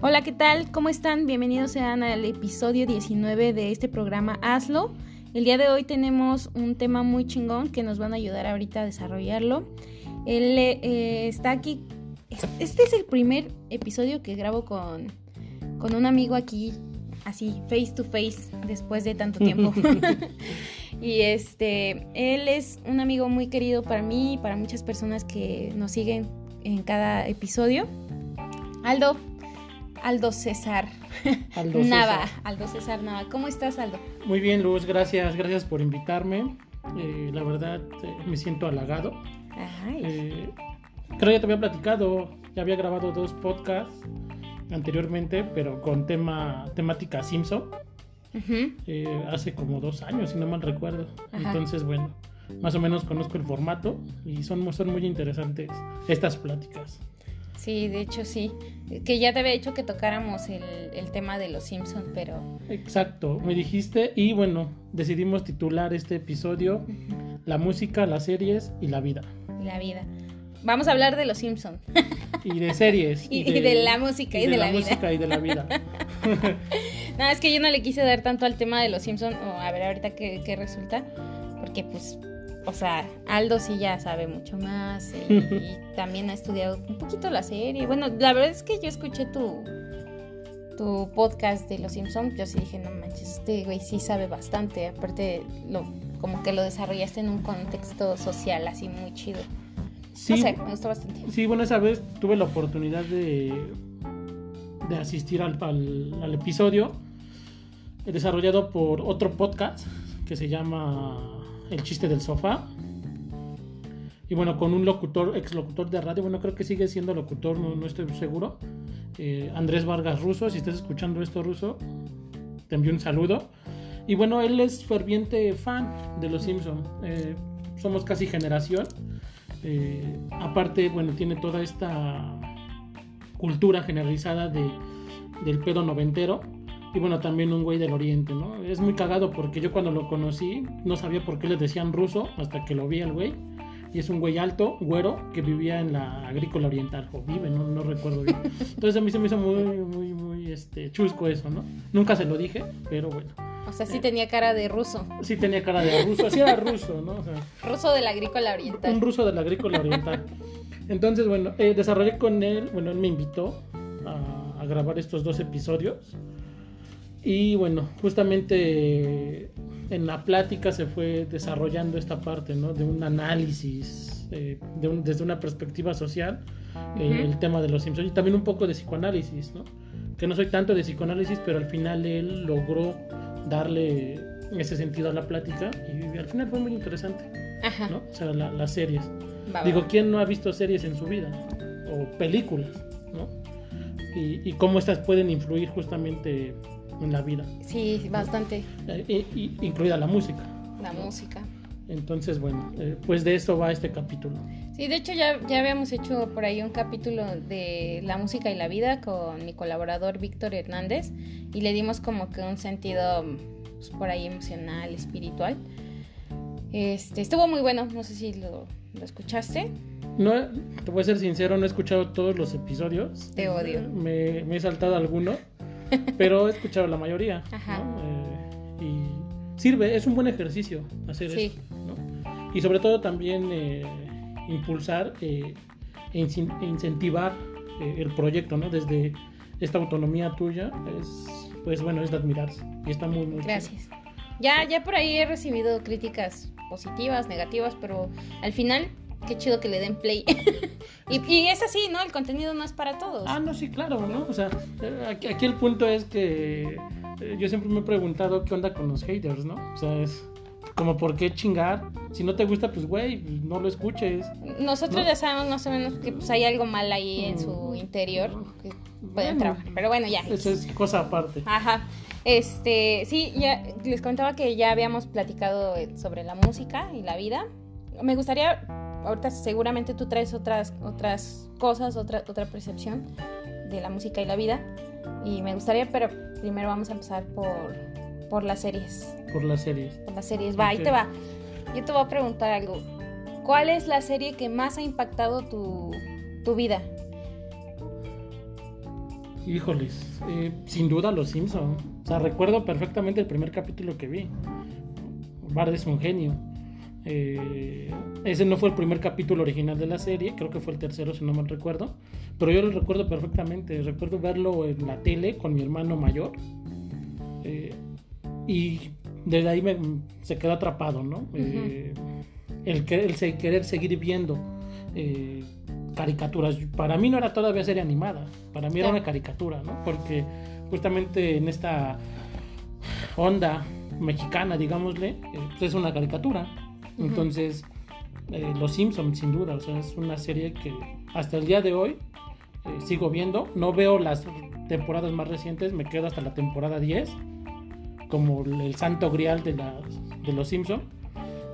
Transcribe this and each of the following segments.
Hola, ¿qué tal? ¿Cómo están? Bienvenidos sean al episodio 19 de este programa Hazlo. El día de hoy tenemos un tema muy chingón que nos van a ayudar ahorita a desarrollarlo. Él eh, está aquí. Este es el primer episodio que grabo con, con un amigo aquí, así, face to face, después de tanto tiempo. y este, él es un amigo muy querido para mí y para muchas personas que nos siguen en cada episodio. Aldo, Aldo César Aldo Nava. César. Aldo César Nava. ¿Cómo estás, Aldo? Muy bien, Luz, gracias, gracias por invitarme. Eh, la verdad, eh, me siento halagado. Ay, Eh, creo ya te había platicado, ya había grabado dos podcasts anteriormente, pero con tema temática Simpson, eh, hace como dos años, si no mal recuerdo. Ajá. Entonces, bueno, más o menos conozco el formato y son, son muy interesantes estas pláticas. Sí, de hecho sí. Que ya te había dicho que tocáramos el, el tema de los Simpson, pero Exacto, me dijiste y bueno, decidimos titular este episodio La música, las series y la vida. la vida. Vamos a hablar de los Simpson Y de series. y, y de, la música y, de, la, vida. música y de la vida. No, es que yo no le quise dar tanto al tema de los Simpson o a ver ahorita qué, qué resulta, porque pues, o sea, Aldo sí ya sabe mucho más y, y también ha estudiado un poquito la serie. Bueno, la verdad es que yo escuché tu tu podcast de los Simpson, yo sí dije, no manches, este güey sí sabe bastante, aparte lo como que lo desarrollaste en un contexto social así muy chido. Sí, No sé, me gustó bastante. sí, bueno, esa vez tuve la oportunidad de, de asistir al, al- al episodio eh, desarrollado por otro podcast que se llama El chiste del sofá. Y bueno, con un locutor, ex locutor de radio, bueno, creo que sigue siendo locutor, no, estoy seguro. eh, Andrés Vargas Russo, si estás escuchando esto, Russo, te envío un saludo. Y bueno, él es ferviente fan de Los Simpson. Eh, somos casi generación. Eh, aparte, bueno, tiene toda esta cultura generalizada de, del pedo noventero. Y bueno, también un güey del oriente, ¿no? Es muy cagado porque yo cuando lo conocí no sabía por qué le decían ruso hasta que lo vi al güey. Y es un güey alto, güero, que vivía en la agrícola oriental, o vive, no, no recuerdo bien. Entonces a mí se me hizo muy, muy, muy este, chusco eso, ¿no? Nunca se lo dije, pero bueno. O sea, sí tenía cara de ruso, Sí tenía cara de ruso, así era ruso, ¿no? O sea, ruso de la agrícola oriental. un ruso de la agrícola oriental. Entonces, bueno, eh, desarrollé con él, bueno, él me invitó a, a grabar estos dos episodios. Y bueno, justamente en la plática se fue desarrollando esta parte, ¿no? De un análisis, eh, de un- desde una perspectiva social, eh, el tema de los Simpsons. Y también un poco de psicoanálisis, ¿no? Que no soy tanto de psicoanálisis, pero al final él logró darle ese sentido a la plática y al final fue muy interesante. Ajá. ¿no? O sea, la- las series. va, va. Digo, ¿quién no ha visto series en su vida? O películas, ¿no? Y, y cómo estas pueden influir justamente en la vida, Sí, bastante. eh, y- y- incluida la música. La música. Entonces, bueno, eh, pues de esto va este capítulo. Sí, de hecho ya, ya habíamos hecho por ahí un capítulo de la música y la vida con mi colaborador Víctor Hernández y le dimos como que un sentido pues, por ahí emocional, espiritual. Este, estuvo muy bueno, no sé si lo, lo escuchaste. No, te voy a ser sincero, no he escuchado todos los episodios. Te odio. Me, me he saltado alguno, pero he escuchado la mayoría. Ajá. ¿no? Eh, y sirve, es un buen ejercicio hacer Sí. eso. ¿no? Y sobre todo también eh, impulsar eh, e e incentivar el proyecto, ¿no? Desde esta autonomía tuya, es, pues bueno, es de admirarse. Y está muy, muy chido. Gracias. Ya, ya por ahí he recibido críticas positivas, negativas, pero al final, qué chido que le den play. y, y es así, ¿no? El contenido no es para todos. Ah, no, sí, claro, ¿no? O sea, eh, aquí, aquí el punto es que eh, yo siempre me he preguntado qué onda con los haters, ¿no? O sea, es como por qué chingar. Si no te gusta, pues güey, pues, no lo escuches. Nosotros ¿no? ya sabemos más o menos que pues, hay algo mal ahí en su Mm. interior que pueden Bueno. trabajar. Pero bueno, ya. Eso es cosa aparte. Ajá. Este, sí, ya les contaba que ya habíamos platicado sobre la música y la vida. Me gustaría, ahorita seguramente tú traes otras, otras cosas, otra, otra percepción de la música y la vida. Y me gustaría, pero primero vamos a empezar por, por las series. Por las series. Por las series. Va, ahí Ok. te va. Yo te voy a preguntar algo. ¿Cuál es la serie que más ha impactado tu, tu vida? híjoles, eh, sin duda Los Simpson. O sea, recuerdo perfectamente el primer capítulo que vi. Bart es un genio. Eh, ese no fue el primer capítulo original de la serie, creo que fue el tercero si no mal recuerdo, pero yo lo recuerdo perfectamente, recuerdo verlo en la tele con mi hermano mayor. Eh, y desde ahí me, se quedó atrapado, ¿no? Eh, el, el, querer seguir viendo caricaturas, para mí no era todavía serie animada, para mí era una caricatura, ¿no? Porque justamente en esta onda mexicana, digámosle, pues es una caricatura. Entonces, eh, Los Simpsons, sin duda, o sea, es una serie que hasta el día de hoy eh, sigo viendo. No veo las temporadas más recientes, me quedo hasta la temporada 10, como el santo grial de, de Los Simpsons.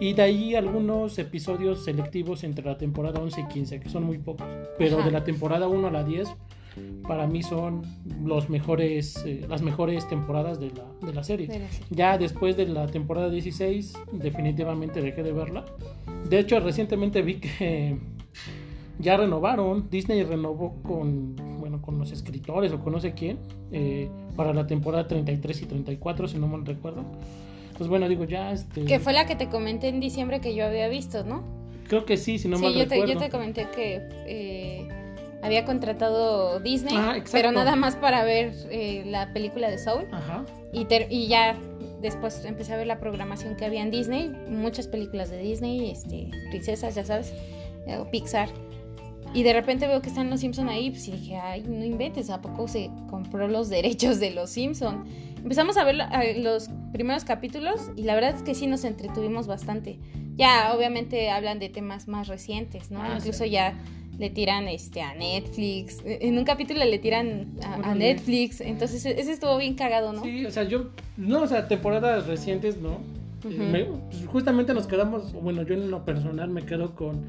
Y de ahí algunos episodios selectivos entre la temporada 11 y 15, que son muy pocos. Pero de la temporada 1 a la 10 para mí son los mejores, eh, las mejores temporadas de la, de la serie. Ya después de la temporada 16 definitivamente dejé de verla. De hecho, recientemente vi que ya renovaron, Disney renovó con, bueno, con los escritores o con no sé quién, eh, para la temporada 33 y 34, si no mal recuerdo. Pues bueno, digo, ya este... Que fue la que te comenté en diciembre que yo había visto, ¿no? Creo que sí, si no mal yo recuerdo. Sí, yo te comenté que... Eh había contratado Disney, ah, pero nada más para ver eh, la película de Soul. Ajá. Y, y ya después empecé a ver la programación que había en Disney, muchas películas de Disney, este, princesas, ya sabes, eh, Pixar. Y de repente veo que están los Simpson ahí, pues y dije, ay, no inventes, ¿a poco se compró los derechos de los Simpson? Empezamos a ver los primeros capítulos y la verdad es que sí nos entretuvimos bastante. Ya, obviamente hablan de temas más recientes, ¿no? Ah, Incluso ya le tiran este a Netflix. En un capítulo le tiran a, Netflix. Entonces ese estuvo bien cagado, ¿no? Sí, o sea, yo, no, o sea, temporadas recientes, ¿no? pues justamente nos quedamos, bueno, yo en lo personal me quedo con,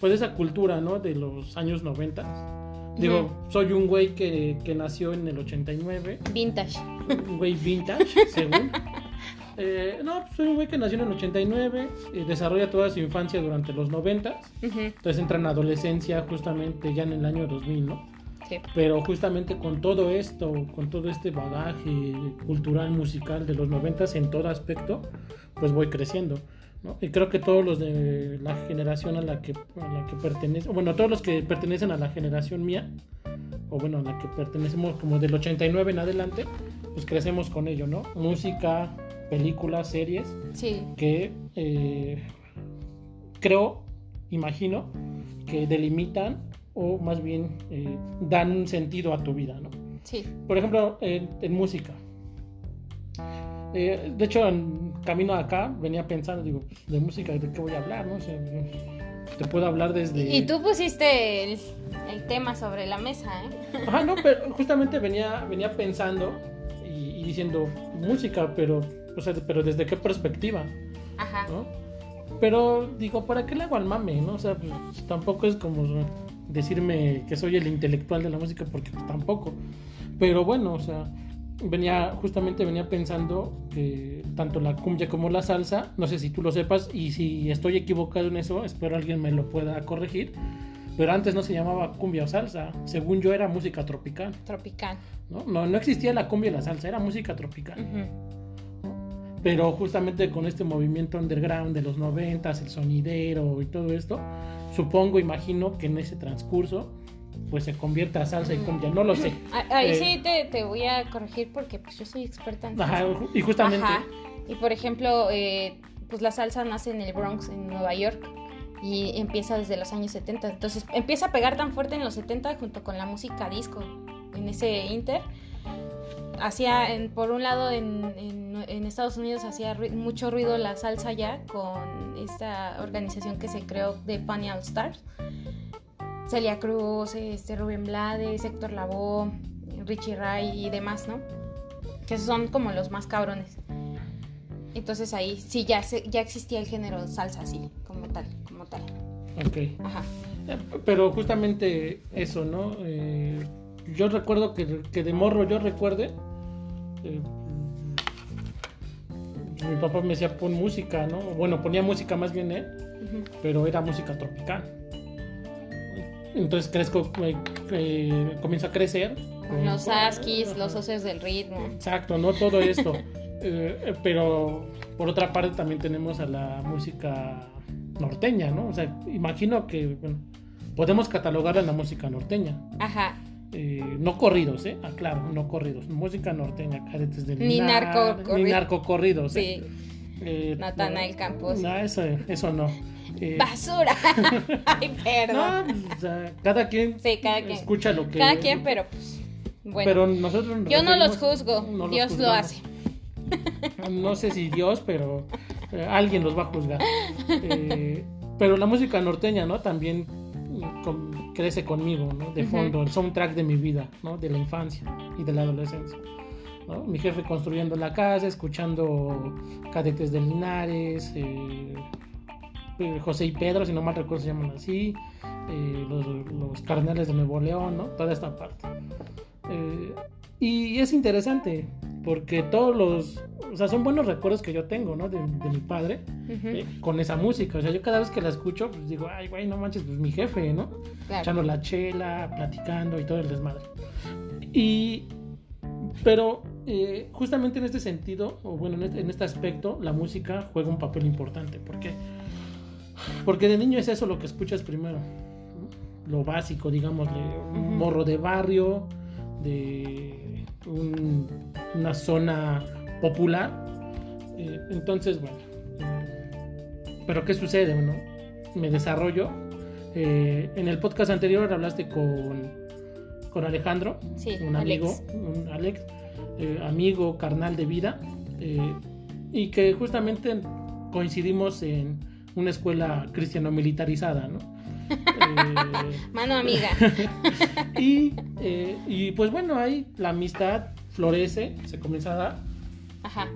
pues esa cultura, ¿no? De los años 90. Digo, soy un güey que, que nació en el 89. Vintage. Un güey vintage, según. Eh, no, soy un güey que nació en el 89, y desarrolla toda su infancia durante los 90, entonces entra en adolescencia justamente ya en el año 2000, ¿no? Sí. Pero justamente con todo esto, con todo este bagaje cultural, musical de los 90 en todo aspecto, pues voy creciendo. ¿No? Y creo que todos los de la generación a la que, a la que pertenecen, bueno, todos los que pertenecen a la generación mía, o bueno, a la que pertenecemos como del 89 en adelante, pues crecemos con ello, ¿no? Música, películas, series, que eh, creo, imagino, que delimitan o más bien eh, dan un sentido a tu vida, ¿no? Sí. Por ejemplo, en, música. Eh, de hecho, en camino acá venía pensando, digo, de música, ¿de qué voy a hablar? ¿no? te puedo hablar desde... Y tú pusiste el, tema sobre la mesa, ¿eh? Ajá, no, pero justamente venía, venía pensando y diciendo música, pero o sea, pero desde qué perspectiva. Ajá. ¿no? Pero digo, ¿para qué le hago al mame? ¿no? O sea, pues, tampoco es como decirme que soy el intelectual de la música, porque pues, tampoco. Pero bueno, o sea, venía, justamente venía pensando que tanto la cumbia como la salsa, no sé si tú lo sepas, y si estoy equivocado en eso, espero alguien me lo pueda corregir. Pero antes no se llamaba cumbia o salsa, según yo era música tropical. Tropical. No, no, no existía la cumbia y la salsa, era música tropical pero justamente con este movimiento underground de los noventas, el sonidero y todo esto, supongo, imagino que en ese transcurso pues se convierte a salsa y cumbia, no lo sé. Ahí sí eh, te, voy a corregir porque pues yo soy experta en Ajá, y justamente. Y por ejemplo, eh, pues la salsa nace en el Bronx, en Nueva York, y empieza desde los años 70. Entonces empieza a pegar tan fuerte en los 70 junto con la música disco, en ese inter hacía, por un lado, en, Estados Unidos hacía mucho ruido la salsa ya con esta organización que se creó de Funny All Stars. Celia Cruz, este, Rubén Blades, Héctor Lavoe, Richie Ray y demás, ¿no? Que son como los más cabrones. Entonces ahí sí ya, ya existía el género salsa así, como tal, como tal. Ok. Ajá. Eh, pero justamente eso, ¿no? Eh, yo recuerdo que, que, de morro yo recuerde eh, mi papá me decía pon música, ¿no? Bueno, ponía música más bien él, pero era música tropical. Entonces crezco, eh, eh, comienzo a crecer. Los askis, los socios del ritmo. Exacto, no todo esto. Eh, pero por otra parte también tenemos a la música norteña, ¿no? O sea, imagino que bueno, podemos catalogarla en la música norteña. Ajá. Eh, no corridos, ¿eh? Ah, claro, no corridos. Música norteña, cadetes del Ni narco Ni narcocorridos, ¿eh? Sí. Natanael Campos. No, eso, eso no. Eh, ¡Basura! Ay, perdón. no, o sea, cada quien Sí, cada quien. escucha lo que... Cada quien, pero pues. Bueno. Pero nosotros nos yo no los juzgo. no los Dios lo hace. No sé si Dios, pero eh, alguien los va a juzgar. Eh, pero la música norteña, ¿no? También mm, con- crece conmigo, ¿no? De fondo, el soundtrack de mi vida, ¿no? De la infancia y de la adolescencia. ¿no? Mi jefe construyendo la casa, escuchando Cadetes de Linares, eh, eh, José y Pedro, si no mal recuerdo se llaman así, eh, los, los Cardenales de Nuevo León, ¿no? Toda esta parte. Eh, y es interesante porque todos los, o sea, son buenos recuerdos que yo tengo, ¿no? De, de mi padre eh, con esa música. O sea, yo cada vez que la escucho, pues digo, ay, güey, no manches, pues mi jefe, ¿no? claro. Echando la chela, platicando y todo el desmadre. Y, pero eh, justamente en este sentido, o bueno, en este, en este aspecto, la música juega un papel importante. ¿Por qué? Porque de niño es eso lo que escuchas primero. Lo básico, digámosle, un Ujú. morro de barrio, de un- una zona popular. Eh, entonces, bueno. eh, pero ¿qué sucede? Bueno, me desarrollo. Eh, en el podcast anterior hablaste con, con Alejandro, Sí, un amigo, Alex. un Alex, amigo carnal de vida, y que justamente coincidimos en una escuela cristiano militarizada, ¿no? Eh, Mano amiga. y, eh, y pues bueno, ahí la amistad florece, se comienza a dar, Ajá.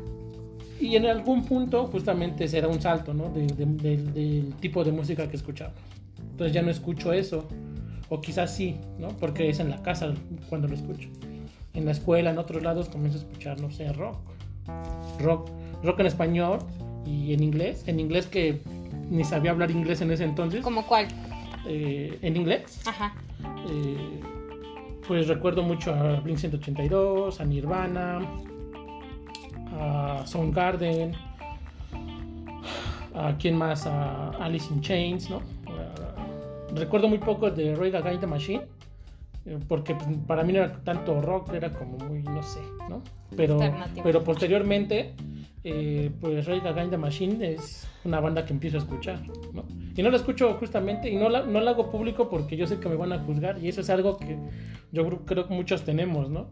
y en algún punto justamente será un salto, ¿no? De- de- del- del tipo de música que escuchamos. Entonces ya no escucho eso, o quizás sí, ¿no? Porque es en la casa cuando lo escucho. En la escuela, en otros lados, comienzo a escuchar, no sé, rock. Rock, rock en español y en inglés. En inglés que ni sabía hablar inglés en ese entonces. ¿Como cuál? Eh, en inglés. Ajá. Eh, pues recuerdo mucho a Blink 182, a Nirvana, a Soundgarden, a quién más, a Alice in Chains, ¿no? Recuerdo muy poco de Roy Against the Machine, porque pues, para mí no era tanto rock, era como muy, no sé, ¿no? Pero, pero posteriormente, eh, pues Roy Against the Machine es una banda que empiezo a escuchar, ¿no? Y no la escucho justamente, y no la, no la hago público porque yo sé que me van a juzgar, y eso es algo que yo creo- creo que muchos tenemos, ¿no?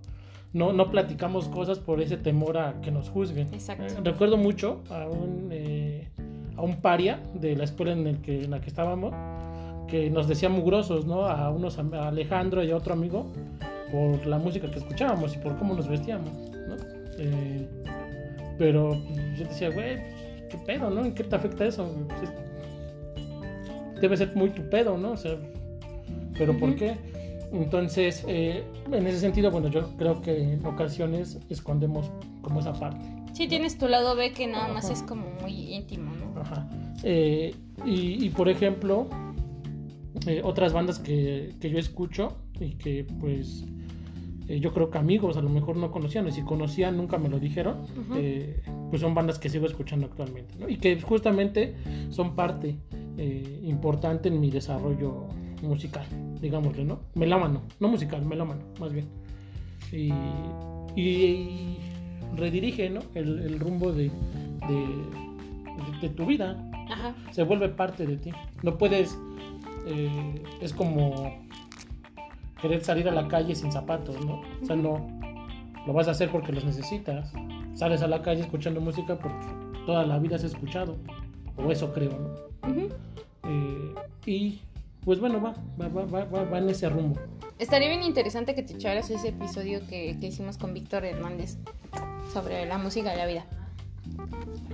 No, no platicamos cosas por ese temor a que nos juzguen. Exacto. Eh, recuerdo mucho a un, eh, a un paria de la escuela en, el que, en la que estábamos que nos decía mugrosos, ¿no? A unos a Alejandro y a otro amigo por la música que escuchábamos y por cómo nos vestíamos, ¿no? Eh, pero yo decía, güey, pues, ¿qué pedo, no? ¿En qué te afecta eso? Pues, es- debe ser muy tu pedo, ¿no? O sea, ¿pero por qué? Entonces, eh, en ese sentido, bueno, yo creo que en ocasiones escondemos como esa parte. Sí, tienes tu lado B que nada más es como muy íntimo, ¿no? Ajá. Eh, y, y, por ejemplo, eh, otras bandas que, que yo escucho y que pues eh, yo creo que amigos a lo mejor no conocían, y si conocían nunca me lo dijeron, eh, pues son bandas que sigo escuchando actualmente, ¿no? Y que justamente son parte importante en mi desarrollo musical, digámosle, ¿no? Melómano, no musical, melómano, más bien. Y, y- y redirige, ¿no? El, el rumbo de, de- de tu vida, Ajá. se vuelve parte de ti. No puedes, eh, es como querer salir a la calle sin zapatos, ¿no? O sea, no, lo vas a hacer porque los necesitas. Sales a la calle escuchando música porque toda la vida has escuchado, o eso creo, ¿no? Eh, y pues bueno, va, va, va, va, va- va en ese rumbo. Estaría bien interesante que te echaras ese episodio que, que hicimos con Víctor Hernández sobre la música de la vida.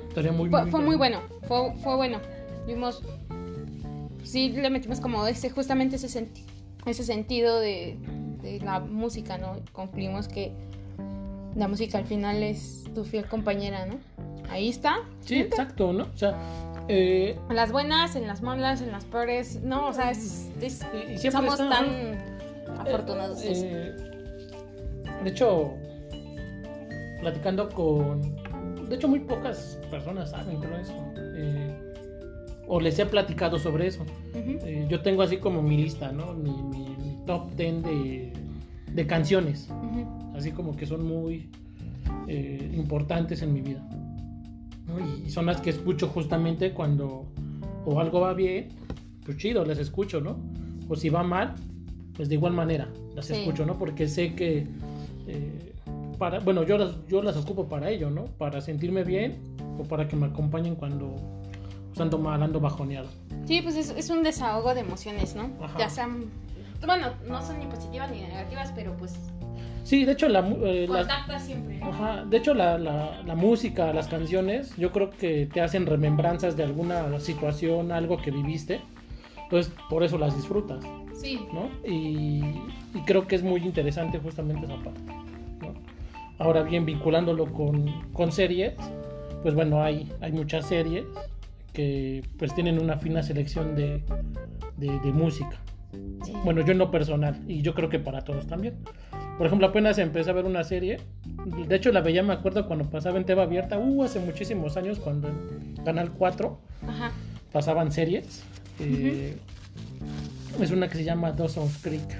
Estaría muy, Fue, fue muy bueno, fue, fue bueno. Vimos, sí le metimos como ese, justamente ese, senti- ese sentido de, de la música, ¿no? Concluimos que la música al final es tu fiel compañera, ¿no? Ahí está. Sí, exacto, ¿no? O sea, Eh, En las buenas, en las malas, en las peores. No, o sea, es, es- y- somos está, tan ¿no? afortunados. Eh, de hecho, platicando con. De hecho, muy pocas personas saben creo eso. O les he platicado sobre eso. Eh, yo tengo así como mi lista, ¿no? Mi, mi- mi top 10 de, de canciones. Así como que son muy eh, importantes en mi vida. ¿no? Y, y son las que escucho justamente cuando o algo va bien, pues chido, las escucho, ¿no? O si va mal, pues de igual manera las Sí. escucho, ¿no? Porque sé que, eh, para, bueno, yo las, yo las ocupo para ello, ¿no? Para sentirme bien o para que me acompañen cuando pues, ando mal, ando bajoneado. Sí, pues es, es un desahogo de emociones, ¿no? Ajá. Ya sean. Bueno, no son ni positivas ni negativas, pero pues Sí, de hecho, la, eh, contacta siempre. ¿no? Ajá, de hecho la, la- la música, las canciones, yo creo que te hacen remembranzas de alguna situación, algo que viviste. Entonces, por eso las disfrutas, Sí. ¿no? Y, y creo que es muy interesante justamente esa parte, ¿no? Ahora bien, vinculándolo con, con series, pues bueno, hay, hay muchas series que pues tienen una fina selección de, de- de música. sí. Bueno, yo en lo personal, y yo creo que para todos también. Por ejemplo, apenas empecé a ver una serie. De hecho, la veía, me acuerdo, cuando pasaba en TV abierta, uh, hace muchísimos años, cuando en Canal 4 Ajá. pasaban series. Eh, Es una que se llama Dawson's Creek.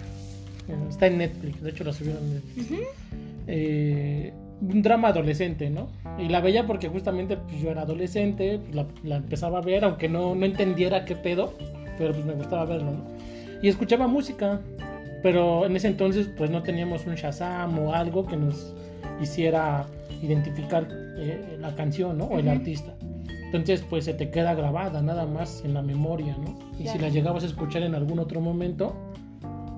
Eh, Está en Netflix, de hecho la subieron en Netflix. Eh, un drama adolescente, ¿no? Y la veía porque justamente pues, yo era adolescente, pues, la, la empezaba a ver, aunque no, no entendiera qué pedo, pero pues me gustaba verlo, ¿no? Y escuchaba música, pero en ese entonces pues no teníamos un Shazam o algo que nos hiciera identificar eh, la canción, ¿no? O el artista. Entonces pues se te queda grabada nada más en la memoria, ¿no? Y si la llegabas a escuchar en algún otro momento,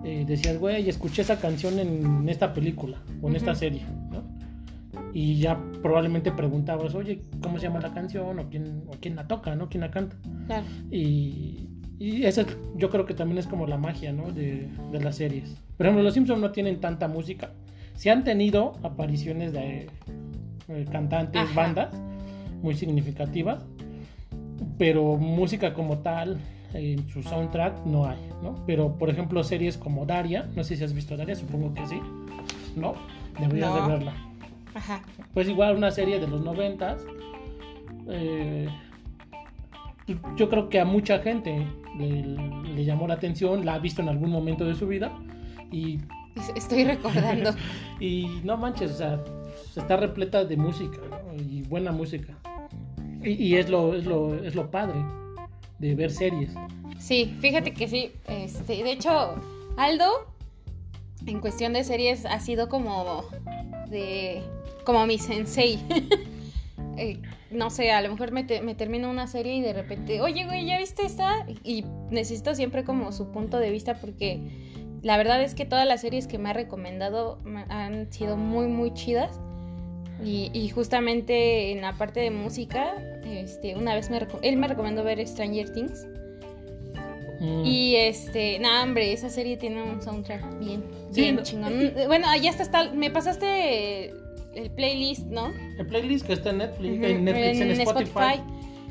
eh, decías, güey, escuché esa canción en esta película o en esta serie. Y ya probablemente preguntabas, oye, ¿cómo se llama la canción? O quién, o quién la toca, ¿no? ¿Quién la canta? Claro. Y, y esa es- yo creo que también es como la magia, ¿no? De, de las series. Por ejemplo, los Simpsons no tienen tanta música. Sí han tenido apariciones de eh, cantantes, Ajá. bandas muy significativas, pero música como tal en su soundtrack no hay, ¿no? Pero por ejemplo series como Daria, no sé si has visto Daria, supongo que sí, ¿no? Deberías No. de verla. Ajá. Pues igual una serie de los noventas. eh, yo creo que a mucha gente le, le llamó la atención, la ha visto en algún momento de su vida y, Es- Estoy recordando. y no manches, o sea, está repleta de música ¿no? y buena música. Y, y es, lo, es, lo, es lo padre de ver series. Sí, fíjate que sí. Este, de hecho, Aldo, en cuestión de series, ha sido como de. como mi sensei. Eh, no sé, a lo mejor me, te- termino una serie y de repente, oye, güey, ¿ya viste esta? Y necesito siempre como su punto de vista porque la verdad es que todas las series que me ha recomendado me- han sido muy, muy chidas. Y, justamente en la parte de música, este, una vez él me recomendó ver Stranger Things. Mm. Y este, no, hombre, esa serie tiene un soundtrack bien, Sí, bien no- chingón. Bueno, allá está, está, me pasaste el playlist, ¿no? El playlist que está en Netflix, en, Netflix, en, en Spotify, Spotify.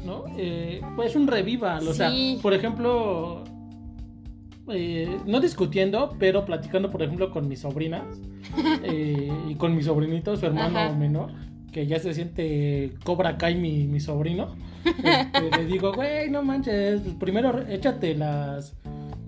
¿no? Eh, pues un revival, o sea, Sí. por ejemplo, eh, no discutiendo, pero platicando, por ejemplo, con mis sobrinas eh, y con mi sobrinito, su hermano Ajá. menor, que ya se siente Cobra Kai mi, mi sobrino. Este, le digo, güey, no manches, pues primero échate las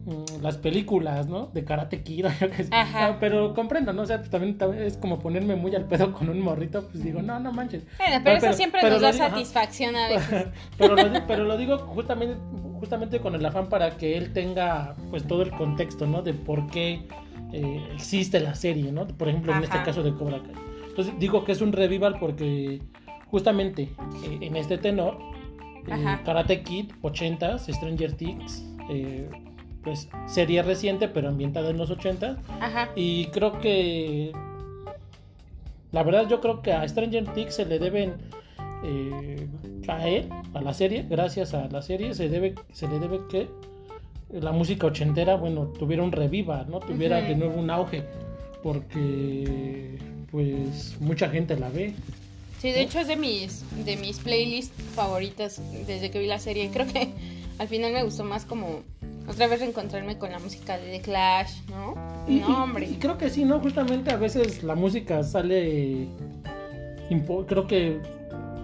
mm, las películas, ¿no? De Karate Kid, yo qué sé. Ajá. Ah, pero comprendo, ¿no? O sea, pues también, también es como ponerme muy al pedo con un morrito, pues digo, no, no manches. Bueno, pero, eso siempre pero nos da digo, ajá. satisfacción a veces. pero, lo, pero lo digo justamente, justamente con el afán para que él tenga pues todo el contexto, ¿no? De por qué eh, existe la serie, ¿no? Por ejemplo, en este caso de Cobra Kai. Entonces digo que es un revival porque justamente eh, en este tenor, eh. Karate Kid, 80s, Stranger Things, eh, pues serie reciente pero ambientada en los 80 Ajá. y creo que la verdad yo creo que a Stranger Things se le deben eh, a él, a la serie, gracias a la serie, se debe, se le debe que la música ochentera, bueno, tuviera un reviva, ¿no? Tuviera de nuevo un auge. Porque pues mucha gente la ve. Sí, de hecho es de mis, de mis playlists favoritas desde que vi la serie. Creo que al final me gustó más como otra vez reencontrarme con la música de The Clash, ¿no? Y, no, hombre. y creo que sí, ¿no? Justamente a veces la música sale. Creo que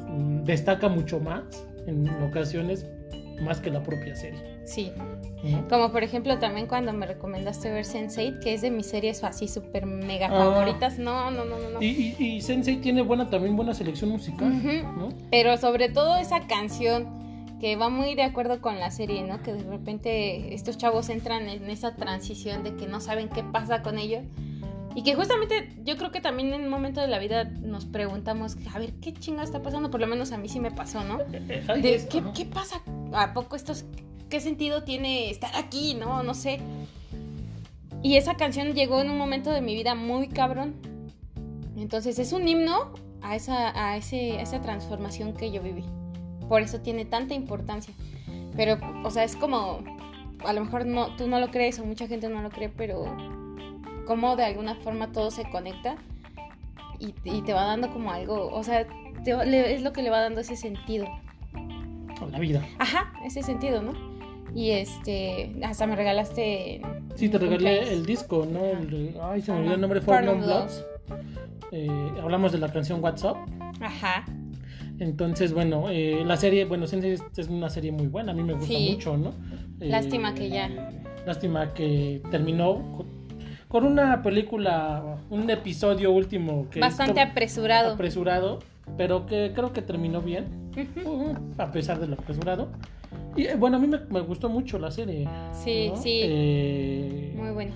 mm, destaca mucho más en ocasiones más que la propia serie. Sí. Como por ejemplo también cuando me recomendaste ver Sense8, que es de mis series así súper mega Ah. favoritas. No, no, no, no, no. Y, y, y Sensei tiene buena también buena selección musical. ¿no? Pero sobre todo esa canción que va muy de acuerdo con la serie, ¿no? Que de repente estos chavos entran en esa transición de que no saben qué pasa con ellos. Y que justamente yo creo que también en un momento de la vida nos preguntamos, a ver, ¿qué chinga está pasando? Por lo menos a mí sí me pasó, ¿no? Eh, De, ¿qué, ajá. qué pasa? ¿A poco estos, qué sentido tiene estar aquí? No, no sé. Y esa canción llegó en un momento de mi vida muy cabrón. Entonces es un himno a esa, a ese, a esa transformación que yo viví. Por eso tiene tanta importancia. Pero, o sea, es como, a lo mejor no, tú no lo crees o mucha gente no lo cree, pero como de alguna forma todo se conecta y, y te va dando como algo, o sea, te va- le- es lo que le va dando ese sentido. Con la vida. Ajá, ese sentido, ¿no? Y este, hasta me regalaste. Sí, te regalé el disco, ¿no? El ay, se me olvidó el nombre, of Non Bloods. Eh, hablamos de la canción WhatsApp. Ajá. Entonces, bueno, eh, la serie, bueno, Sensei es, una serie muy buena, a mí me gusta Sí. mucho, ¿no? Eh, Lástima que ya. Lástima que terminó con, una película, un episodio último que Bastante apresurado. apresurado, pero que creo que terminó bien, a pesar de lo apresurado. Y eh, bueno, a mí me, me gustó mucho la serie. Sí, ¿no? sí. Eh, Muy bueno.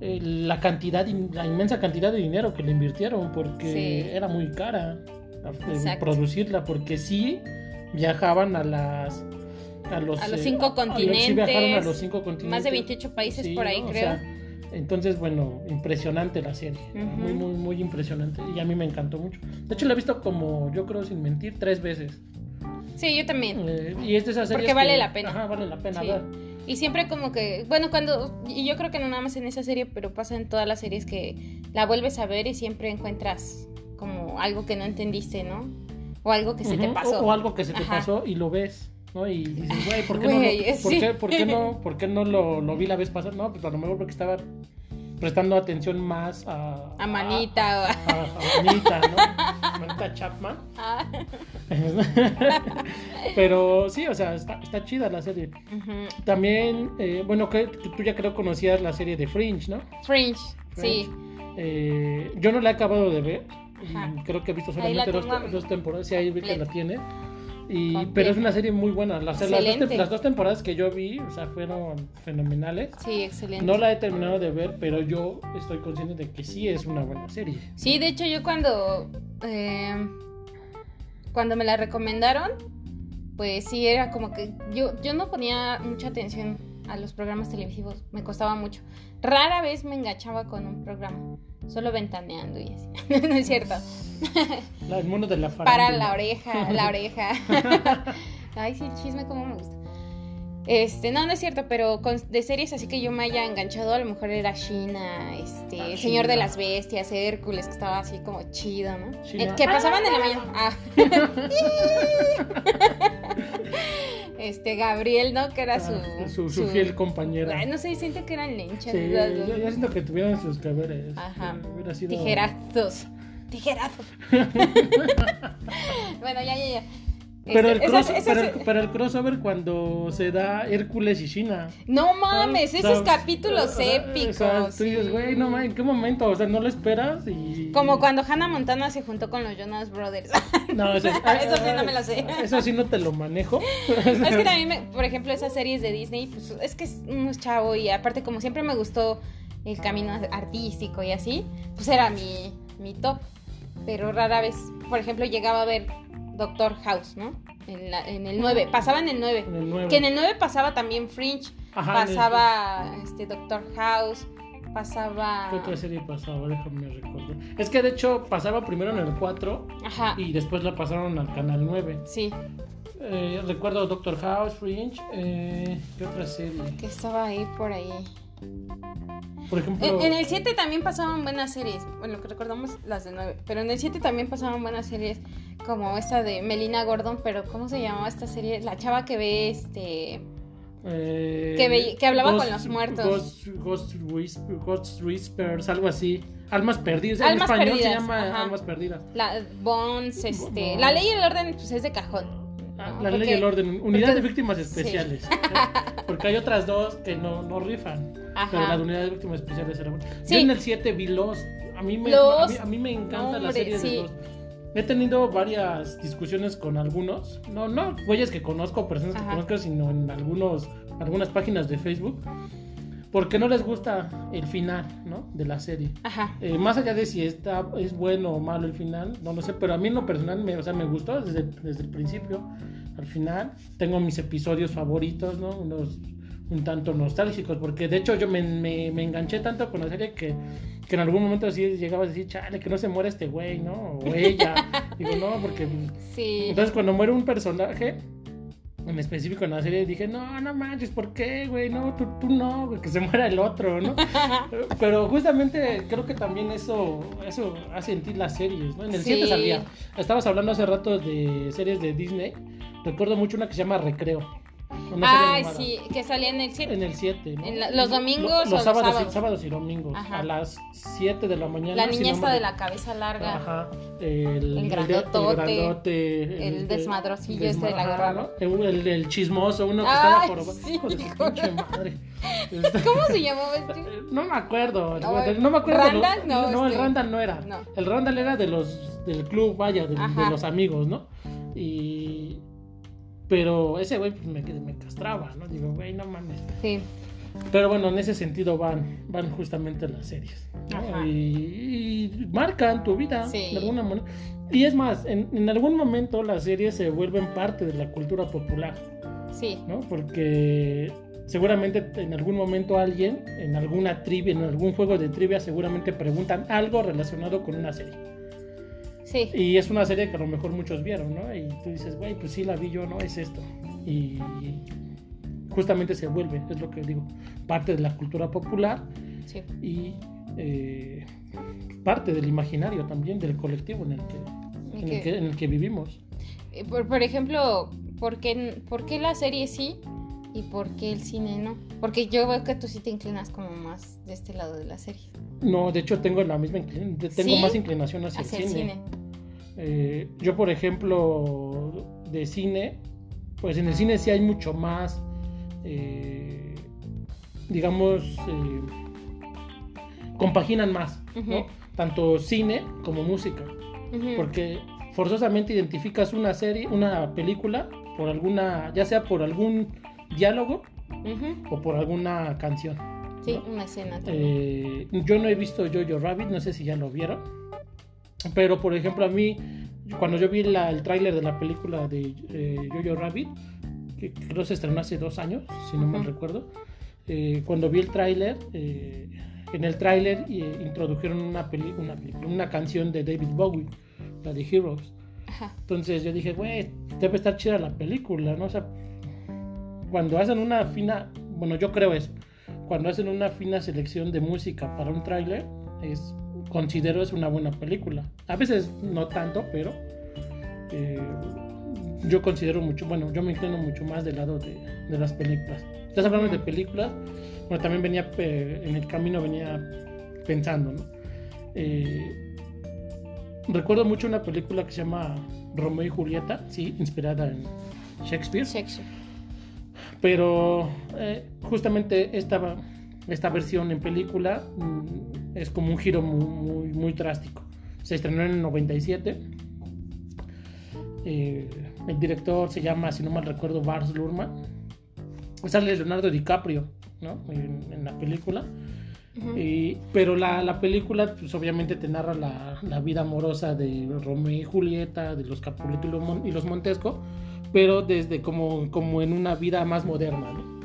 eh, la cantidad, la inmensa cantidad de dinero que le invirtieron, porque Sí. era muy cara eh, producirla, porque sí viajaban a las a los, A los cinco a los- sí continentes, viajaron a los cinco continentes. Más de 28 países Sí, por ahí, ¿no? O creo. sea, entonces, bueno, impresionante la serie. Muy, muy, muy impresionante. Y a mí me encantó mucho. De hecho, la he visto como, yo creo, sin mentir, tres veces. sí, yo también. Eh, y es de esas series Porque vale que- la pena. Ajá, vale la pena Sí. ver. Y siempre como que, bueno, cuando, y yo creo que no nada más en esa serie, pero pasa en todas las series que la vuelves a ver y siempre encuentras como algo que no entendiste, ¿no? O algo que se te pasó. O, o algo que se te Ajá. pasó y lo ves. ¿No? Y dices, güey, ¿por qué, no, lo, por sí. qué, por qué no, por qué no lo, lo vi la vez pasada? No, pues a lo mejor porque estaba prestando atención más a... A Manita a- A, a Manita, ¿no? Manita Chapman. Ah. Pero sí, o sea, está, está chida la serie. También, eh, bueno, que que tú ya creo conocías la serie de Fringe, ¿no? Fringe, sí. Eh, yo no la he acabado de ver. Ajá. Creo que he visto solamente dos, dos temporadas. Sí, ahí vi que la tiene. Y, pero es una serie muy buena. Las, las, dos, Excelente. tem- las dos temporadas que yo vi, o sea, fueron fenomenales. Sí, excelente. No la he terminado de ver, pero yo estoy consciente de que sí es una buena serie. Sí, de hecho yo cuando eh, cuando me la recomendaron, pues sí era como que yo yo no ponía mucha atención a los programas televisivos, me costaba mucho. Rara vez me enganchaba con un programa, solo ventaneando y así. no es cierto. La- el mundo de la Para farándula. la oreja, la oreja. Ay, sí, chisme como me gusta. Este, no, no es cierto, pero con- de series así que yo me haya enganchado, a lo mejor era China, este, Ah, El Señor de las Bestias, Hércules, que estaba así como chido, ¿no? Eh, que pasaban en la mañana. Ah. este, Gabriel, ¿no? Que era su... Ah, su, su fiel compañera. Ay, no sé, siento que eran lenchas. Sí, yo, yo siento que tuvieron sus caberes. Ajá. Hubiera sido... Tijerazos. Tijerazos. bueno, ya, ya, ya. Pero, Este, el esas- cross- pero, el, pero el crossover cuando se da Hércules y China. No mames, O esos sea, capítulos o sea, épicos. O sea, tú dices, güey, no mames, ¿en qué momento? O sea, no lo esperas y... Como cuando Hannah Montana se juntó con los Jonas Brothers. No, eso, Eso sí no me lo sé. Eso sí no te lo manejo. es que también, me- por ejemplo, esas series de Disney, pues es que es un chavo y aparte como siempre me gustó el camino artístico y así, pues era mi, mi top. Pero rara vez, por ejemplo, llegaba a ver Doctor House, ¿no? En, la- en el 9, pasaba en el 9. En el nuevo. Que en el 9 pasaba también Fringe, Ajá, pasaba este Doctor House, pasaba... ¿Qué otra serie pasaba? Déjame recordar. Es que de hecho pasaba primero en el 4 Ajá, y después la pasaron al canal 9. sí, Eh, recuerdo Doctor House, Fringe. Eh, ¿Qué otra serie? que estaba ahí por ahí. Por ejemplo, En, en el 7 también pasaban buenas series. Bueno, que recordamos las de 9. Pero en el 7 también pasaban buenas series. Como esta de Melina Gordon. Pero ¿cómo se llamaba esta serie? La chava que ve este. eh, que ve- que hablaba con los muertos. Ghost, Ghost Whisper- Ghost Whispers, algo así. Almas perdidas. Almas en español perdidas, se llama ajá. Almas perdidas. La Bones, este. Bones. La ley y el orden, pues es de cajón. Ah. La ley y el orden, unidad porque- de víctimas especiales. ¿eh? Porque hay otras dos que no, no rifan. Ajá. Pero la de unidad de víctimas especiales era buena. Sí. Yo en el 7 vi Lost. A mí me, Lost. A, mí, a mí me encanta la Hombre, serie sí. de Lost. He tenido varias discusiones con algunos, no, no güeyes que conozco, personas que Ajá. conozco, sino en algunos, algunas páginas de Facebook, porque no les gusta el final, ¿no? De la serie. Ajá. Eh, más allá de si está, es bueno o malo el final, no lo sé, pero a mí en lo personal me, o sea, me gustó desde, desde el principio al final. Tengo mis episodios favoritos, ¿no? Unos un tanto nostálgicos, porque de hecho yo me, me, me enganché tanto con la serie que, que en algún momento así llegaba a decir, chale, que no se muere este güey, ¿no? O ella. Digo, no, porque... Sí. Entonces cuando muere un personaje, en específico en la serie, dije, no, no manches, ¿por qué, güey? No, tú, tú no, güey, que se muera el otro, ¿no? Pero justamente creo que también eso, eso hace sentir las series, ¿no? En el Sí. 7 salía. Estabas hablando hace rato de series de Disney. Recuerdo mucho una que se llama Recreo. Ay, animada. sí, que salía en el 7. En el 7, ¿no? En la- los domingos Lo- los los sábados, sábados. y- sábados y domingos. Ajá. A las 7 de la mañana. La si niña no esta me- de la cabeza larga. Ajá. El, El grandotote, el, grandote, el desmadrocillo este de la ¿no? El, el- el chismoso, uno que Ay, estaba jorobado. sí, Hijo de madre. ¿Cómo se llamaba este? No me acuerdo. No, No, me acuerdo. ¿Randall? No, no, el este- Randall no era. no. El Randall era de los del club, vaya, de, de los amigos, ¿no? Y. Pero ese güey pues, me, me castraba, ¿no? Digo, güey, no mames. Sí. Pero bueno, en ese sentido van, van justamente las series. ¿no? Y, y marcan tu vida Sí. de alguna manera. Y es más, en, en algún momento las series se vuelven parte de la cultura popular, Sí. ¿no? Porque seguramente en algún momento alguien, en alguna trivia, en algún juego de trivia, seguramente preguntan algo relacionado con una serie. Sí. Y es una serie que a lo mejor muchos vieron, ¿no? Y tú dices, güey, pues sí la vi yo, ¿no? Es esto. Y justamente se vuelve, es lo que digo, parte de la cultura popular Sí. y eh, parte del imaginario también, del colectivo en el que, en el que- que, en el que vivimos. Eh, Por, por ejemplo, ¿por qué, ¿por qué la serie sí y por qué el cine no? Porque yo veo que tú sí te inclinas como más de este lado de la serie. No, de hecho tengo la misma inclinación, tengo ¿Sí? más inclinación hacia, Hacia el el cine. Eh, yo, por ejemplo, de cine, pues en el cine sí hay mucho más, eh, digamos, eh, compaginan más, ¿no? Tanto cine como música, porque forzosamente identificas una serie, una película, por alguna, ya sea por algún diálogo o por alguna canción. Sí, ¿no? una escena. también. Eh, yo no he visto Jojo Rabbit, no sé si ya lo vieron. Pero por ejemplo, a mí, cuando yo vi la- el tráiler de la película de eh, Jojo Rabbit, que creo se estrenó hace dos años, si no mal Ujú. recuerdo, eh, cuando vi el tráiler, eh, en el tráiler introdujeron una, peli- una, película, una canción de David Bowie, la de Heroes. Ajá. Entonces yo dije, güey, debe estar chida la película, ¿no? O sea, cuando hacen una fina, bueno, yo creo eso, cuando hacen una fina selección de música para un tráiler, es, considero es una buena película. A veces no tanto, pero eh, yo considero mucho, bueno, yo me inclino mucho más del lado de, de las películas. Estás hablando de películas, bueno, también venía, eh, en el camino venía pensando, ¿no? Eh, recuerdo mucho una película que se llama Romeo y Julieta, sí, inspirada en Shakespeare, Sexy. Pero eh, justamente esta, esta versión en película mm, es como un giro muy, muy, muy drástico. Se estrenó en el 97. Eh, el director se llama, si no mal recuerdo, Bars Luhrmann. Sale Leonardo DiCaprio ¿no? en, en la película. Y- pero la, la película, pues obviamente te narra la, la vida amorosa de Romeo y Julieta, de los Capuleto y los Montesco, pero desde como, como en una vida más moderna, ¿no?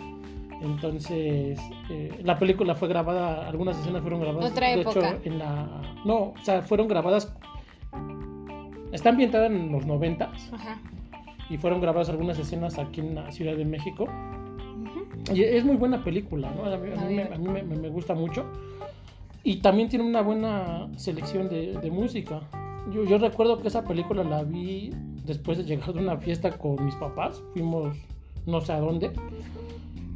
Entonces, eh, la película fue grabada, algunas escenas fueron grabadas. Otra de época. hecho, en la. No, o sea, fueron grabadas. Está ambientada en los 90 Ajá. y fueron grabadas algunas escenas aquí en la Ciudad de México. Y es muy buena película, ¿no? A mí, a A mí me- ver. a mí me, me- me gusta mucho. Y también tiene una buena selección de, de música. Yo, yo recuerdo que esa película la vi después de llegar de una fiesta con mis papás. Fuimos no sé a dónde.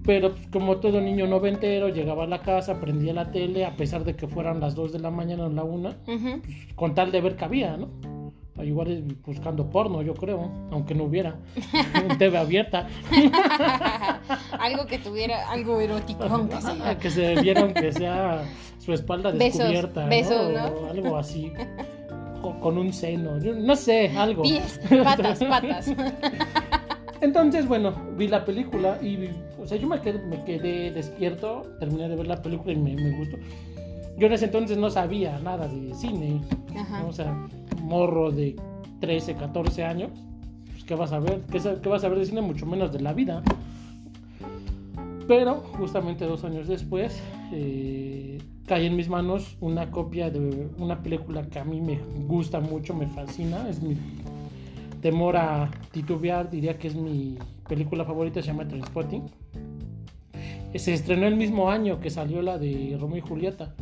Pero pues, como todo niño noventero, llegaba a la casa, prendía la tele, a pesar de que fueran las 2 de la mañana o la 1, Ujú. con tal de ver que había, ¿no? Igual es buscando porno, yo creo, aunque no hubiera. TV abierta. algo que tuviera algo erótico, aunque sea. que se viera aunque sea su espalda Besos, descubierta, ¿no? besos, ¿no? O algo así. Con, con un seno, yo no sé, algo. Pies, patas, patas. Entonces, bueno, vi la película y, o sea, yo me quedé, me quedé despierto, terminé de ver la película y me, me gustó. Yo en ese entonces no sabía nada de cine, Ajá. ¿no? o sea, morro de 13, 14 años, pues, ¿qué vas a ver? ¿Qué, qué vas a ver de cine? Mucho menos de la vida. Pero justamente dos años después eh, cae en mis manos una copia de una película que a mí me gusta mucho, me fascina, es mi temor a titubear, diría que es mi película favorita, se llama Transpotting. Se estrenó el mismo año que salió la de Romeo y Julieta.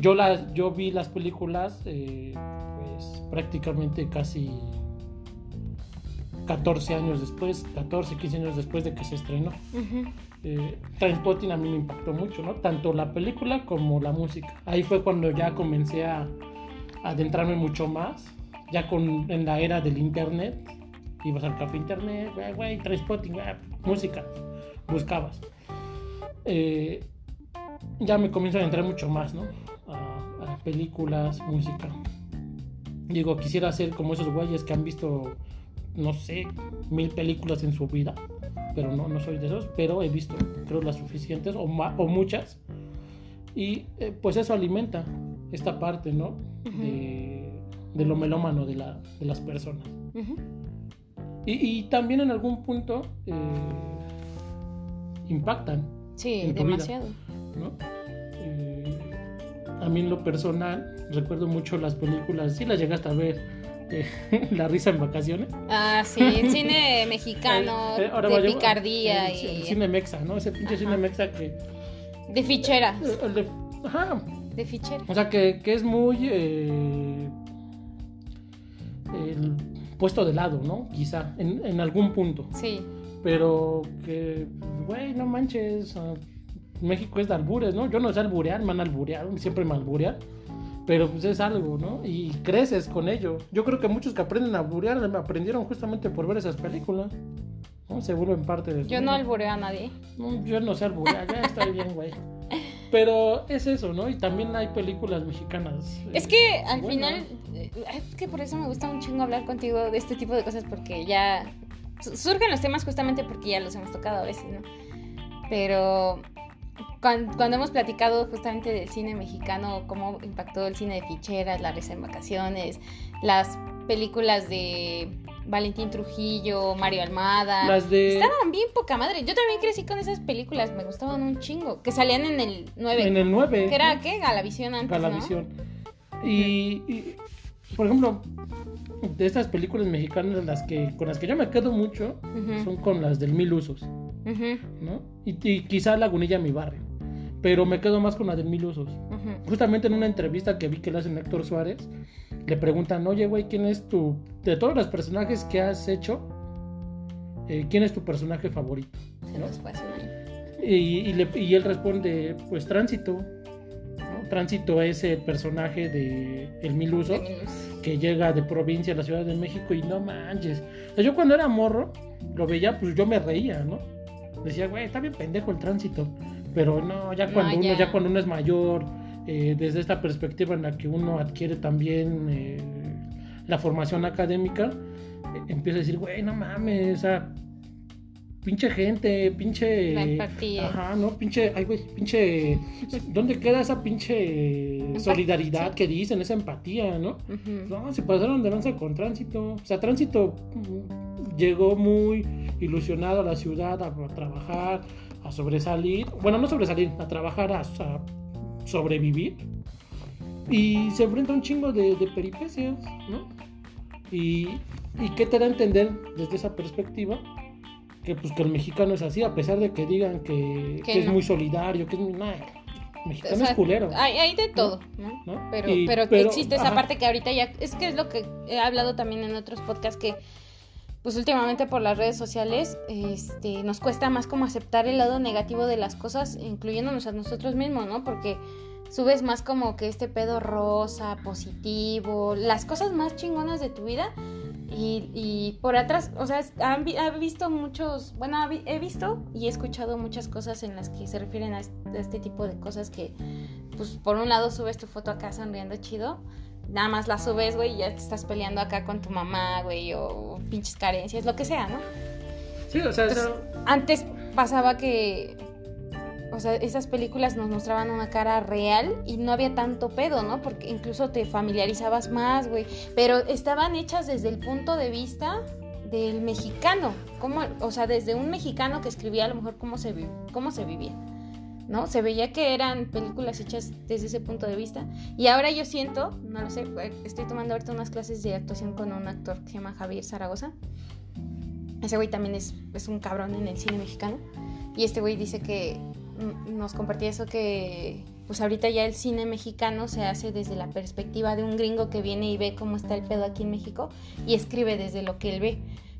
Yo, la, yo vi las películas eh, pues, prácticamente casi 14 años después, 14, 15 años después de que se estrenó. Ujú. Eh, Trainspotting a mí me impactó mucho, ¿no? Tanto la película como la música. Ahí fue cuando ya comencé a, adentrarme mucho más, ya con, en la era del internet. Ibas al café internet, güey, güey, música, buscabas. Eh, ya me comienzo a adentrar mucho más, ¿no? A, a películas, música. Digo, quisiera ser como esos güeyes que han visto, no sé, mil películas en su vida pero no, no soy de esos, pero he visto, creo, las suficientes o, o muchas. Y eh, pues eso alimenta esta parte, ¿no? de, de lo melómano de, la, de las personas. Y, y también en algún punto eh, impactan, Sí, En tu vida. demasiado. ¿no? Eh, a mí en lo personal recuerdo mucho las películas, sí las llegaste a ver, La risa en vacaciones. Ah, sí, cine mexicano, Eh, ahora de vaya- picardía el, el y cine mexa, ¿no? Ese pinche Ajá. cine mexa que... de ficheras. el de- ajá, De ficheras. O sea, que, que es muy. eh, el puesto de lado, ¿no? Quizá, en, en algún punto. Sí. Pero que, güey, no manches. México es de albures, ¿no? Yo no sé alburear, me han albureado, siempre me alburean. Pero pues es algo, ¿no? Y creces con ello. Yo creo que muchos que aprenden a alburear aprendieron justamente por ver esas películas. ¿no? Se vuelven parte de Yo no albureo a nadie. No, yo no sé alburear, ya estoy bien, güey. Pero es eso, ¿no? Y también hay películas mexicanas. eh, Es que al buenas. final, eh, es que por eso me gusta un chingo hablar contigo de este tipo de cosas, porque ya su- surgen los temas justamente porque ya los hemos tocado a veces, ¿no? Pero cuan- cuando, hemos platicado justamente del cine mexicano, cómo impactó el cine de ficheras, La risa en vacaciones, las películas de Valentín Trujillo, Mario Almada. Las de. Estaban bien poca madre. Yo también crecí con esas películas, me gustaban un chingo. Que salían en el 9. En el 9. Que era, ¿qué? Galavisión antes, ¿no? Galavisión. Y, y, por ejemplo, de estas películas mexicanas las que, con las que yo me quedo mucho son con las del Mil Usos, ¿no? Y, y quizá Lagunilla mi barrio. Pero me quedo más con la del Mil Usos. Justamente en una entrevista que vi que le hacen a Héctor Suárez, le preguntan, oye, güey, ¿quién es tu... De todos los personajes que has hecho, eh, ¿quién es tu personaje favorito? Y, y le- y él responde, pues Tránsito. ¿no? Tránsito es el personaje de El Mil Usos, De que llega de provincia a la Ciudad de México y no manches. O sea, yo cuando era morro, lo veía, pues yo me reía, ¿no? Decía, güey, está bien pendejo el tránsito. Pero no, ya No, cuando, uno, ya. cuando uno es mayor, eh, desde esta perspectiva en la que uno adquiere también eh, la formación académica, eh, empieza a decir, güey, no mames, o sea, pinche gente, pinche... La empatía. Ajá, no, pinche, ay, güey, pinche... ¿Dónde queda esa pinche solidaridad sí. que dicen, esa empatía, no? Ujú. No, se pasaron de lanza con tránsito. O sea, tránsito mm, llegó muy ilusionado a la ciudad a, trabajar, a sobresalir. Bueno, no sobresalir, a trabajar, a, a sobrevivir. Y se enfrenta a un chingo de, de peripecias, ¿no? Y, y qué te da a entender desde esa perspectiva que pues que el mexicano es así, a pesar de que digan que, Que que es no. muy solidario, que es muy... Nah, mexicano O sea, es culero. Hay, hay de todo, ¿no? ¿no? Pero, Y- pero, pero, existe esa ajá. parte que ahorita ya, es que es lo que he hablado también en otros podcasts que pues últimamente por las redes sociales este, nos cuesta más como aceptar el lado negativo de las cosas, incluyéndonos a nosotros mismos, ¿no? Porque subes más como que este pedo rosa, positivo, las cosas más chingonas de tu vida y, y por atrás, o sea, han visto muchos, bueno, he visto y he escuchado muchas cosas en las que se refieren a este tipo de cosas que, pues, por un lado subes tu foto acá sonriendo chido, nada más la subes, güey, y ya te estás peleando acá con tu mamá, güey, o pinches carencias, lo que sea, ¿no? Sí, o sea, eso- Antes pasaba que, o sea, esas películas nos mostraban una cara real y no había tanto pedo, ¿no? Porque incluso te familiarizabas más, güey. Pero estaban hechas desde el punto de vista del mexicano, cómo, o sea, desde un mexicano que escribía a lo mejor cómo se, cómo se vivía. ¿No? Se veía que eran películas hechas desde ese punto de vista. Y ahora yo siento, no lo sé, eh, estoy tomando ahorita unas clases de actuación con un actor que se llama Javier Zaragoza. Ese güey también es, es un cabrón en el cine mexicano. Y este güey dice que nos compartía eso que pues ahorita ya el cine mexicano se hace desde la perspectiva de un gringo que viene y ve cómo está el pedo aquí en México y escribe desde lo que él ve.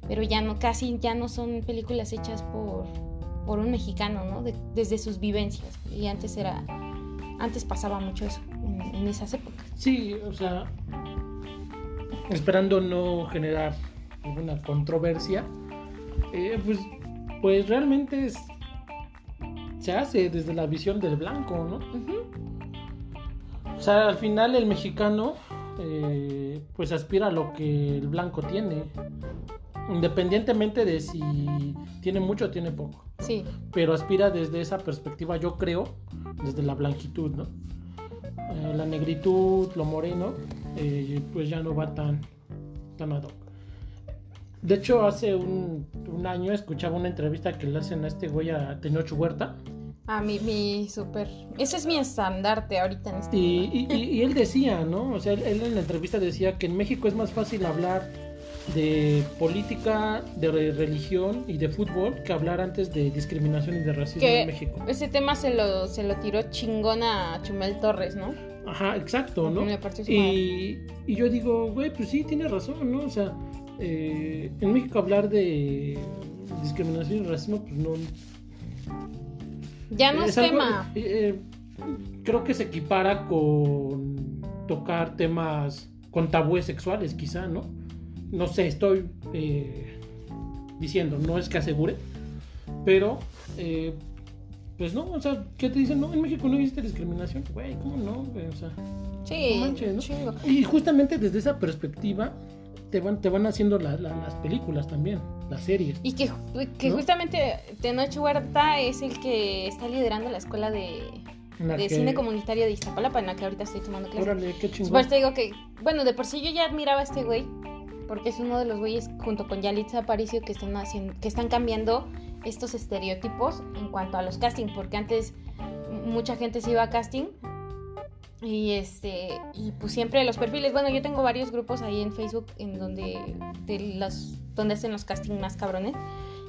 Pero ya no, casi ya no son películas hechas por, por un mexicano, ¿no? De- desde sus vivencias. Y antes era, antes pasaba mucho eso en, en esas épocas. Sí, o sea, esperando no generar ninguna controversia, eh, pues, pues realmente es- se hace desde la visión del blanco, ¿no? O sea, al final el mexicano eh, pues aspira a lo que el blanco tiene, independientemente de si tiene mucho o tiene poco, Sí, pero aspira desde esa perspectiva, yo creo, desde la blanquitud, ¿no? Eh, la negritud, lo moreno, eh, pues ya no va tan, tan ad hoc. De hecho, hace un, un año escuchaba una entrevista que le hacen a este güey a Tenoch Huerta. a mi, mi super... Ese es mi estandarte ahorita en este Y, y- y- y él decía, ¿no? O sea, él, él en la entrevista decía que en México es más fácil hablar de política, de re- religión y de fútbol que hablar antes de discriminación y de racismo Que en México. ese tema se lo, se lo tiró chingón a Chumel Torres, ¿no? Ajá, exacto, ¿no? Y, y yo digo, güey, pues sí, tiene razón, ¿no? O sea, eh, en México hablar de discriminación y racismo, pues no... Ya no es, algo- tema. eh, eh, creo que se equipara con tocar temas con tabúes sexuales, quizá, ¿no? No sé, estoy eh, diciendo, no es que asegure, pero eh, pues no, o sea, ¿qué te dicen? No, en México no existe discriminación, güey, ¿cómo no? O sea, Sí, no manches, ¿no? chingo. y justamente desde esa perspectiva te van, te van haciendo la- la- las películas también, las series. Y que, que ¿No? justamente Tenoch Huerta es el que está liderando la escuela de, de que- cine comunitario de Iztapalapa, en la que ahorita estoy tomando clases. Órale, qué chingón. Pues te digo que, bueno, de por sí yo ya admiraba a este güey, porque es uno de los güeyes junto con Yalitza Aparicio que están haciendo, que están cambiando estos estereotipos en cuanto a los castings, porque antes mucha gente se iba a casting y este y pues siempre los perfiles, bueno, yo tengo varios grupos ahí en Facebook en donde de las donde hacen los castings más cabrones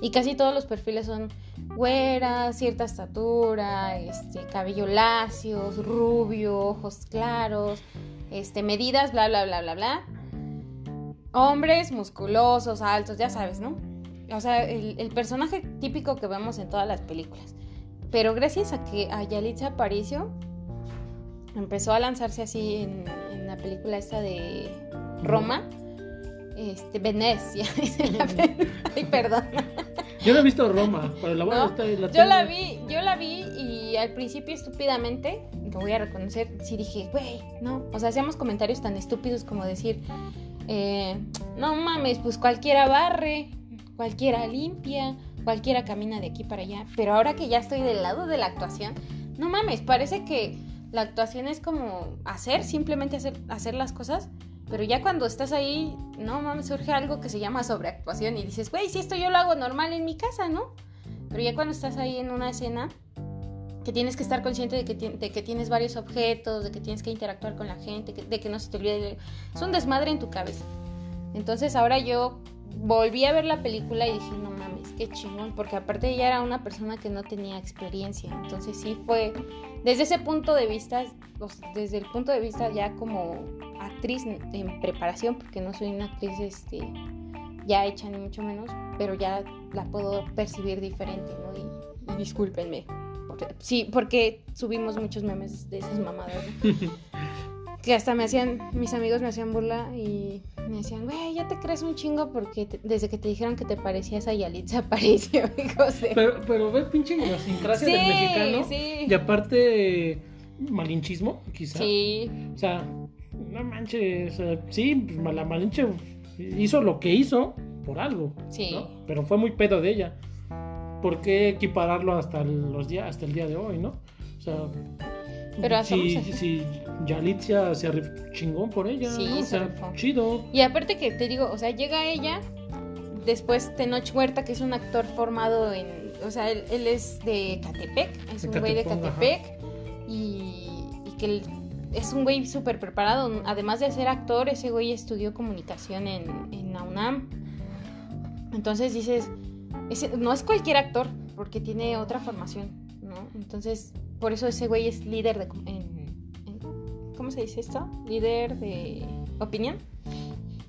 y casi todos los perfiles son güera, cierta estatura, este cabello lacio, rubio, ojos claros, este medidas, bla bla bla bla bla. Hombres musculosos, altos, ya sabes, ¿no? O sea, el, el personaje típico que vemos en todas las películas. Pero gracias a que a Yalitza Aparicio empezó a lanzarse así en, en la película esta de Roma, este, Venecia, dice la Ay, perdón. Yo no he visto Roma, pero la voy a ¿No? estar- la Yo tengo- la vi, yo la vi y al principio estúpidamente, lo voy a reconocer, sí dije, güey, no. O sea, hacíamos comentarios tan estúpidos como decir, eh, no mames, pues cualquiera barre, cualquiera limpia, cualquiera camina de aquí para allá. Pero ahora que ya estoy del lado de la actuación, no mames, parece que la actuación es como hacer, simplemente hacer, hacer las cosas. Pero ya cuando estás ahí, no mames, surge algo que se llama sobreactuación y dices, güey, si esto yo lo hago normal en mi casa, ¿no? Pero ya cuando estás ahí en una escena, que tienes que estar consciente de que, de que tienes varios objetos, de que tienes que interactuar con la gente, que- de que no se te olvide. Es un desmadre en tu cabeza. Entonces ahora yo volví a ver la película y dije, no mames, qué chingón, porque aparte ella era una persona que no tenía experiencia, entonces sí fue, desde ese punto de vista, desde el punto de vista ya como actriz en preparación, porque no soy una actriz este, ya hecha ni mucho menos, pero ya la puedo percibir diferente, ¿no? Y, discúlpenme, sí, porque subimos muchos memes de esas mamadas, que hasta me hacían, mis amigos me hacían burla y me decían, güey, ya te crees un chingo porque desde que te dijeron que te parecías a Yalitza apareció, Pero, pero ve pinche idiosincrasia del mexicano. Sí. Y aparte, malinchismo, quizá. Sí. O sea, no manches, sí, pues, la malinche hizo lo que hizo por algo. Sí. ¿no? Pero fue muy pedo de ella. ¿Por qué equipararlo hasta los días, hasta el día de hoy, no? O sea, pero si, si Yalitza se chingón por ella, sí, o sea, chido. Y aparte que te digo, o sea, llega ella, después Tenoch Huerta, que es un actor formado en, o sea, él, es de Catepec, es un güey de Catepec, y, y, que es un güey súper preparado, además de ser actor, ese güey estudió comunicación en, en la UNAM. Entonces dices, ese, no es cualquier actor, porque tiene otra formación, ¿no? Entonces por eso ese güey es líder de... ¿Cómo se dice esto? Líder de opinión.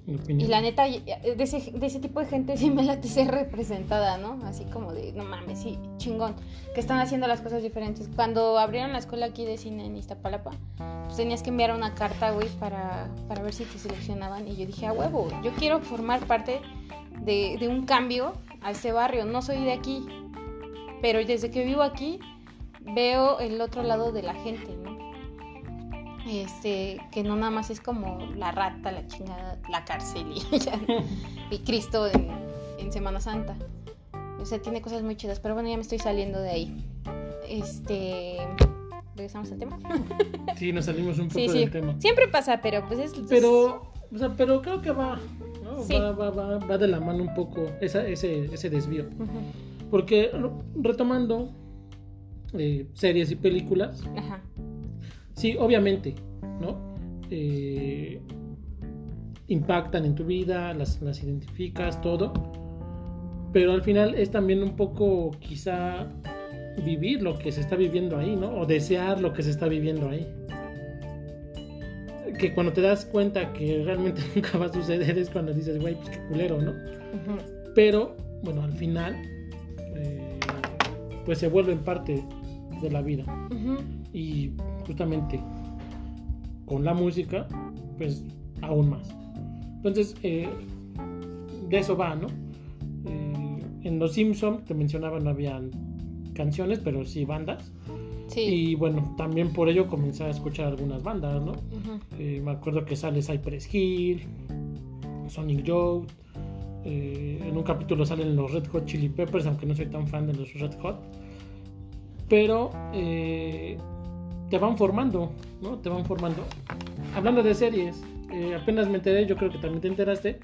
Y la neta, de ese, de ese, tipo de gente sí me late ser representada, ¿no? Así como de, no mames, sí, chingón. Que están haciendo las cosas diferentes. Cuando abrieron la escuela aquí de cine en Iztapalapa, pues tenías que enviar una carta, güey, para, para ver si te seleccionaban. Y yo dije, a huevo, yo quiero formar parte de, de un cambio a este barrio. No soy de aquí, pero desde que vivo aquí, veo el otro lado de la gente, ¿no? Este, que no nada más es como la rata, la chingada, la cárcel y, Cristo en, Semana Santa. O sea, tiene cosas muy chidas, pero bueno, ya me estoy saliendo de ahí. Este, regresamos al tema. sí, nos salimos un poco del tema. Siempre pasa, pero pues es. Pero, o sea, pero creo que va, va, va, va, va, de la mano un poco ese, ese desvío. Porque retomando eh, series y películas. Ajá. Sí, obviamente, ¿no? Eh, impactan en tu vida, las, las identificas, todo. Pero al final es también un poco quizá vivir lo que se está viviendo ahí, ¿no? O desear lo que se está viviendo ahí. Que cuando te das cuenta que realmente nunca va a suceder es cuando dices, güey, pues qué culero, ¿no? Pero, bueno, al final, eh, pues se vuelve en parte de la vida. Y justamente con la música, pues aún más. Entonces, eh, de eso va, ¿no? Eh, en Los Simpsons, te mencionaba, no habían canciones, pero sí bandas. Y bueno, también por ello comencé a escuchar algunas bandas, ¿no? Eh, me acuerdo que sale Cypress Hill, Sonic Joe. en un capítulo salen los Red Hot Chili Peppers, aunque no soy tan fan de los Red Hot pero eh, te van formando, ¿no? Te van formando. Hablando de series, eh, apenas me enteré, yo creo que también te enteraste,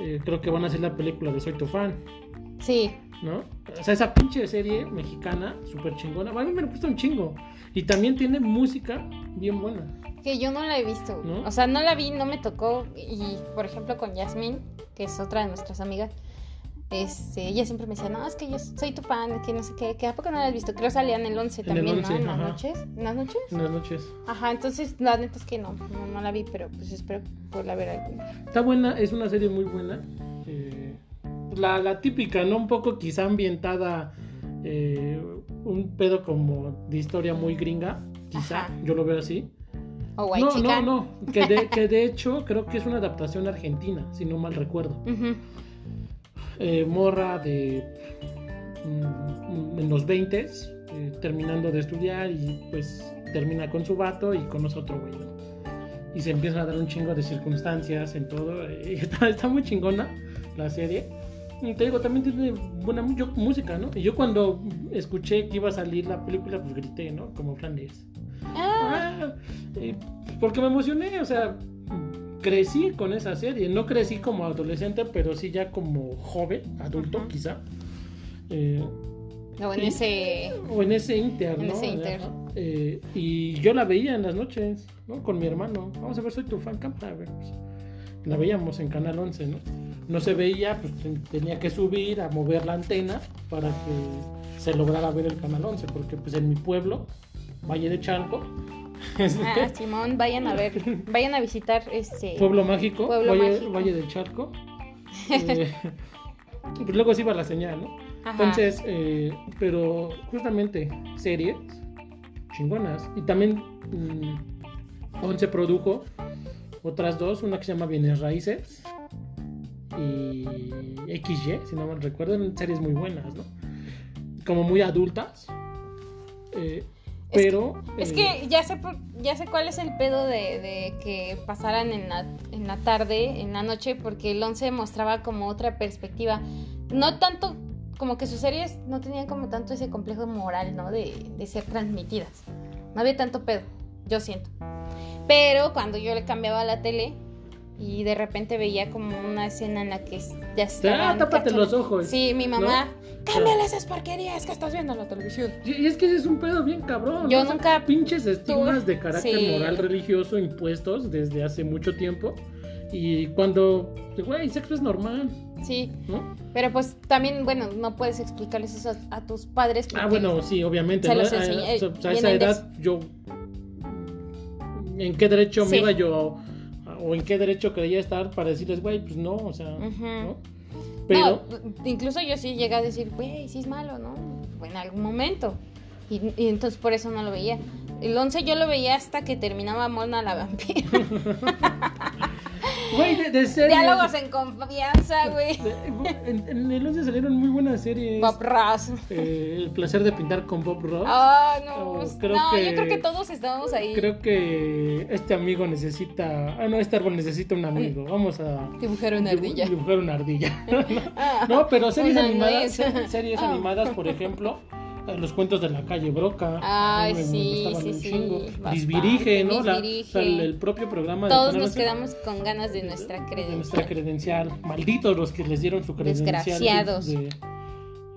eh, creo que van a hacer la película de Soy tu fan. Sí. ¿No? O sea, esa pinche serie mexicana, súper chingona, a mí me gusta un chingo. Y también tiene música bien buena. Que yo no la he visto. O sea, no la vi, no me tocó. Y, por ejemplo, con Yasmín, que es otra de nuestras amigas, este, ella siempre me decía, no, es que yo soy tu fan, que no sé qué, que a poco no la has visto. Creo salían el 11 también, ¿no? En las noches. ¿En las noches? En las noches. Ajá, entonces la neta es que no, no, la vi, pero pues espero poderla ver alguna. Está buena, es una serie muy buena. Eh, la, la, típica, ¿no? Un poco quizá ambientada, eh, un pedo como de historia muy gringa, quizá, yo lo veo así. O white no, no, no, que de, que de hecho creo que es una adaptación argentina, si no mal recuerdo. Eh, morra de mm, en los 20 eh, terminando de estudiar y pues termina con su vato y conoce otro güey. Y se empiezan a dar un chingo de circunstancias en todo. Y está, muy chingona la serie. Y te digo, también tiene buena música, ¿no? Y yo cuando escuché que iba a salir la película, pues grité, ¿no? Como Flanders. Ah. ah porque me emocioné, o sea, crecí con esa serie. No crecí como adolescente, pero sí ya como joven, adulto quizá. Eh, o en ese... O en ese inter, ¿no? Eh, y yo la veía en las noches, ¿no? Con mi hermano. Vamos a ver, soy tu fan, cámara, a ver. Pues. La veíamos en Canal 11, ¿no? No se veía, pues ten- tenía que subir a mover la antena para que se lograra ver el Canal 11, porque pues en mi pueblo, Valle de Chalco, este, Ah, Simón, vayan a ver, vayan a visitar este. Pueblo Mágico, Pueblo Valle, Mágico. Valle de Chalco. eh, pues luego sí iba la señal, ¿no? Ajá. Entonces, eh, pero justamente series chingonas. Y también mm, Once produjo otras dos, una que se llama Bienes Raíces y XY, si no mal recuerdo, eran series muy buenas, ¿no? Como muy adultas. eh, Es pero... Es eh, que ya sé, por- ya sé cuál es el pedo de, de que pasaran en la, en la tarde, en la noche, porque el 11 mostraba como otra perspectiva. No tanto, como que sus series no tenían como tanto ese complejo moral, ¿no? De, de ser transmitidas. No había tanto pedo, yo siento. Pero cuando yo le cambiaba la tele y de repente veía como una escena en la que ya estaban... tápate cachando- los ojos, Sí, mi ¿no? mamá, cámbiale esas porquerías que estás viendo en la televisión. Y es que ese es un pedo bien cabrón. Yo ¿no? O sea, nunca Pinches estigmas de carácter sí. moral religioso impuestos desde hace mucho tiempo. Y cuando, güey, sexo es normal, Sí, ¿no? Pero pues también, bueno, no puedes explicarles eso a, a tus padres. Ah, bueno, sí, obviamente. ¿no? A- esa edad yo... ¿En qué derecho me iba yo? O en qué derecho creía estar para decirles, güey, pues no, o sea. Pero... No, incluso yo sí llegué a decir, güey, sí es malo, ¿no? En algún momento. Y, y entonces por eso no lo veía. El 11 yo lo veía hasta que terminaba Mona la vampira. Güey, de, de series... Diálogos en confianza, güey. en, en el 11 salieron muy buenas series. Bob Ross. Eh, el placer de pintar con Bob Ross. Ah, no. Oh, pues, creo no, que- yo creo que todos estábamos ahí. Creo que este amigo necesita. Ah, no, este árbol necesita un amigo. Vamos a. Dibujar una ardilla. dibu- Dibujar una ardilla. Ah, no, pero series una animadas. Series Ah. animadas, por ejemplo. Eh, Los cuentos de la calle Broca. Ay, me- sí, sí, sí, chingo. bastante. Disvirige, ¿no? La- Disvirige. o sea, el, el propio programa Todos nos 11, quedamos con ganas de nuestra de nuestra credencial. credencial. Malditos los que les dieron su credencial. de- Desgraciados.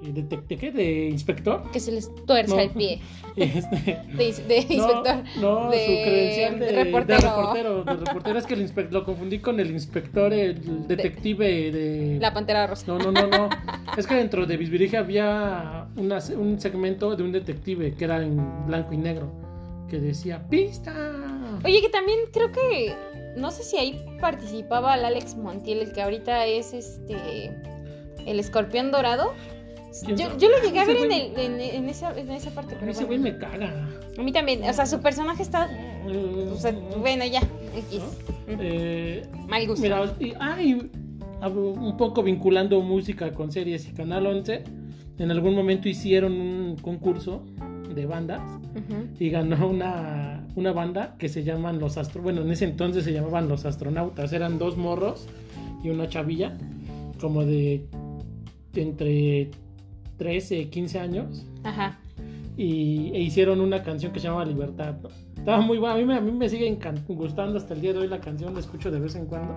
De, de, qué? ¿De inspector? Que se les tuerza No. el pie. Este, De, de inspector. No, de su credencial de reportero. de reportero. reportero. Es que el lo confundí con el inspector, el detective de. La pantera rosa. No, no, no, no. Es que dentro de Bisbirige había una- un segmento de un detective que era en blanco y negro. Que decía: ¡Pista! Oye, que también creo que. No sé si ahí participaba el Alex Montiel, el que ahorita es este. El escorpión dorado. ¿Quién Yo, yo lo llegué a ver en, el- en, en esa, en esa parte. Pero ese güey bueno. me caga. A mí también. O sea, su personaje está. O sea, bueno, ya. X. Mm, Eh, Mal gusto. Mira, y, ay, hablo un poco vinculando música con series y Canal 11, en algún momento hicieron un concurso de bandas y ganó una, una banda que se llaman los astro bueno en ese entonces se llamaban los astronautas eran dos morros y una chavilla como de entre 13 y 15 años Ajá. y, e hicieron una canción que se llama Libertad. ¿no? Estaba muy buena, a mí, me- a mí me sigue gustando hasta el día de hoy la canción, la escucho de vez en cuando.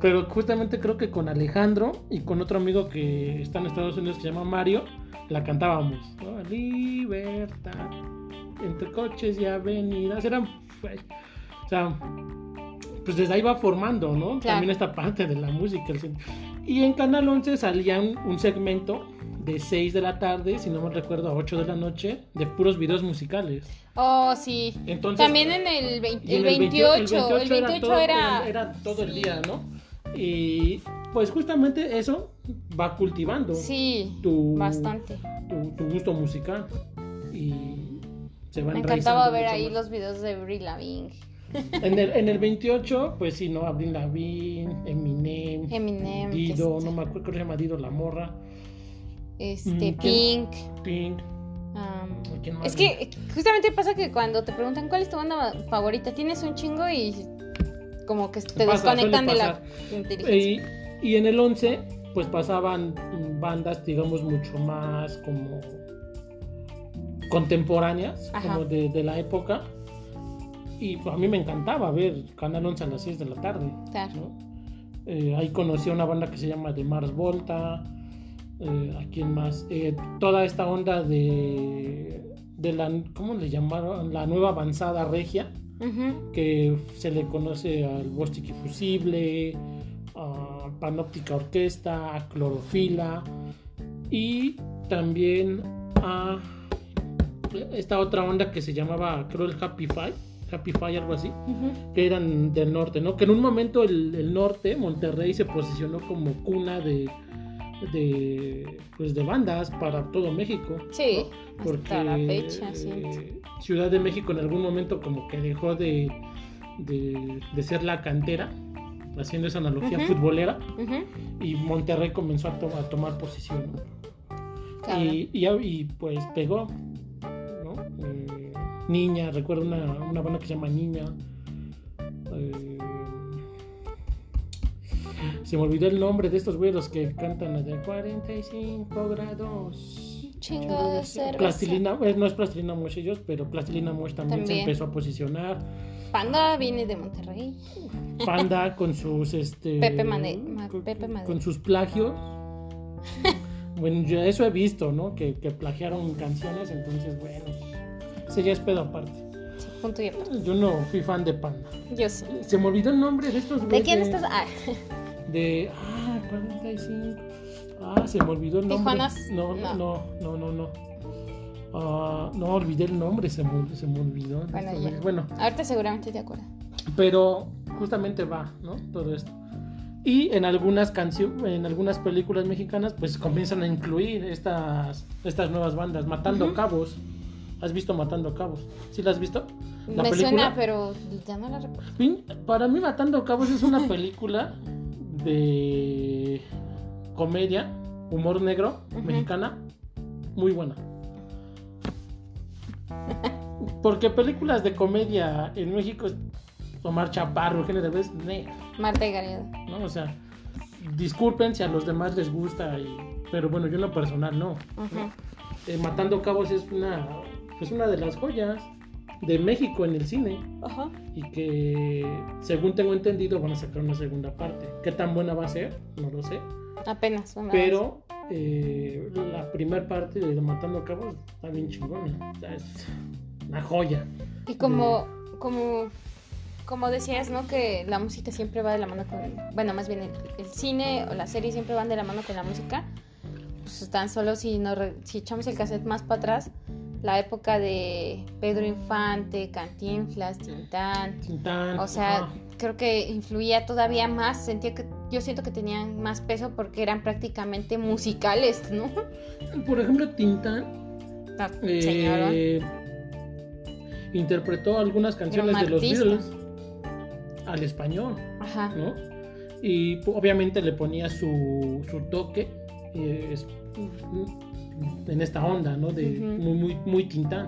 Pero justamente creo que con Alejandro y con otro amigo que está en Estados Unidos que se llama Mario, la cantábamos. ¿no? Libertad, entre coches y avenidas. Eran, o sea, pues desde ahí va formando, ¿no? Claro. También esta parte de la música. el Y en Canal 11 salía un, segmento de 6 de la tarde, si no me recuerdo, a 8 de la noche, de puros videos musicales. Oh, sí. Entonces, También en el, 20 y el en 28. El 28, era, todo, era. era todo el día, ¿no? Y pues justamente eso va cultivando Sí, tu, bastante. tu, tu gusto musical. Y se va Me encantaba ver ahí más. los videos de Brie Lavigne, En el, en el 28, pues sí, ¿no? Abril Lavigne, Eminem, Eminem, Dido, este- no me acuerdo, creo que se llama Dido la morra, este, Mm. Pink. Pink. um, es que justamente pasa que cuando te preguntan cuál es tu banda favorita, tienes un chingo y como que te Pasa, desconectan de la inteligencia. Y, y en el 11, pues pasaban bandas, digamos, mucho más como contemporáneas, Ajá. como de, de la época. Y pues, a mí me encantaba ver Canal 11 a las 6 de la tarde. Claro. ¿no? Eh, ahí conocí a una banda que se llama The Mars Volta. eh, ¿A quién más? Eh, toda esta onda de, de la, ¿cómo le llamaron? La nueva avanzada regia, Que se le conoce al Bostic Fusible, a Panóptica Orquesta, a Clorofila y también a esta otra onda que se llamaba, creo, el Happy Five, Happy Five, algo así, que eran del norte, ¿no? Que en un momento el, el norte, Monterrey, se posicionó como cuna de, de, pues, de bandas para todo México. Sí, ¿no? Porque hasta la fecha, sí. eh, Ciudad de México en algún momento como que dejó de, de, de ser la cantera, haciendo esa analogía futbolera, y Monterrey comenzó a, to- a tomar posición. ¿no? Claro. Y, y, y, pues pegó, ¿no? Eh, Niña, recuerdo una, una banda que se llama Niña. Eh, se me olvidó el nombre de estos güeyes los que cantan de 45 grados. Chingo de cerveza. Plastilina, eh, no es Plastilina Mosh ellos, pero Plastilina Mosh también, se También. empezó a posicionar. Panda viene de Monterrey. Panda con sus este Pepe Mane- Ma- Pepe con sus plagios. bueno, yo eso he visto, ¿no? Que, que plagiaron canciones, entonces bueno, ese ya es pedo aparte. Punto y aparte. Yo no fui fan de Panda. Yo sí. Se me olvidó el nombre de estos ¿De quién estás? Ah, De ah, 45. Ah, se me olvidó el nombre. No, no. no, no, no, no. Ah, no olvidé el nombre, se me, se me olvidó. Bueno, ya. bueno, ahorita seguramente te acuerdas. pero justamente va, ¿no? Todo esto. Y en algunas canciones, en algunas películas mexicanas, pues comienzan a incluir estas, estas nuevas bandas, Matando. Cabos. ¿Has visto Matando Cabos? ¿Sí la has visto? ¿La Me película? suena, pero ya no la recuerdo. Para mí Matando Cabos es una película de comedia, humor negro, mexicana, muy buena. Porque películas de comedia en México Omar Chaparro, Eugenio Derbez, Marta y Gareda. ¿no? O sea, disculpen si a los demás les gusta, y- pero bueno, yo en lo personal no. Eh, Matando Cabos es una, es una de las joyas de México en el cine Ajá. y que según tengo entendido van a sacar una segunda parte. ¿Qué tan buena va a ser? No lo sé. Apenas. una. Pero eh, la primera parte de Matando Cabos está bien chingona. Es una joya. Y como, como, como decías, ¿no? Que la música siempre va de la mano con. Bueno, más bien el, el cine o la serie siempre van de la mano con la música. Pues tan solo si, nos si echamos el cassette más para atrás, la época de Pedro Infante, Cantinflas, Tintán. Tintán, O sea, creo que influía todavía más. Sentía que yo siento que tenían más peso porque eran prácticamente musicales, ¿no? por ejemplo, Tintán eh, interpretó algunas canciones de los. Beatles al español. Ajá. ¿no? Y pu- obviamente le ponía su, su toque eh, es- en esta onda, ¿no? De muy, muy, muy tintán.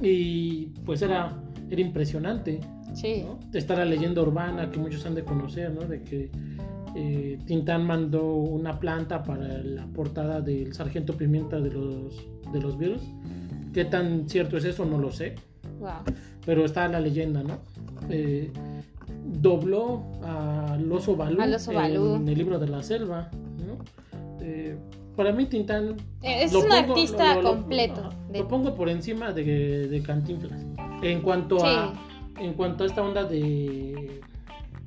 Y pues era, era impresionante, Sí. ¿no? Está la leyenda urbana que muchos han de conocer, ¿no? De que eh, Tintán mandó una planta para la portada del Sargento Pimienta de los, de los Beatles. ¿Qué tan cierto es eso? No lo sé Wow. pero está la leyenda, ¿no? Eh, dobló al oso Balú, Al oso Balú. en el libro de la selva, ¿no? Eh, para mí Tintán Es lo un pongo- artista lo- lo- completo. de- Lo pongo por encima de, de Cantinflas. En cuanto Sí. a en cuanto a esta onda de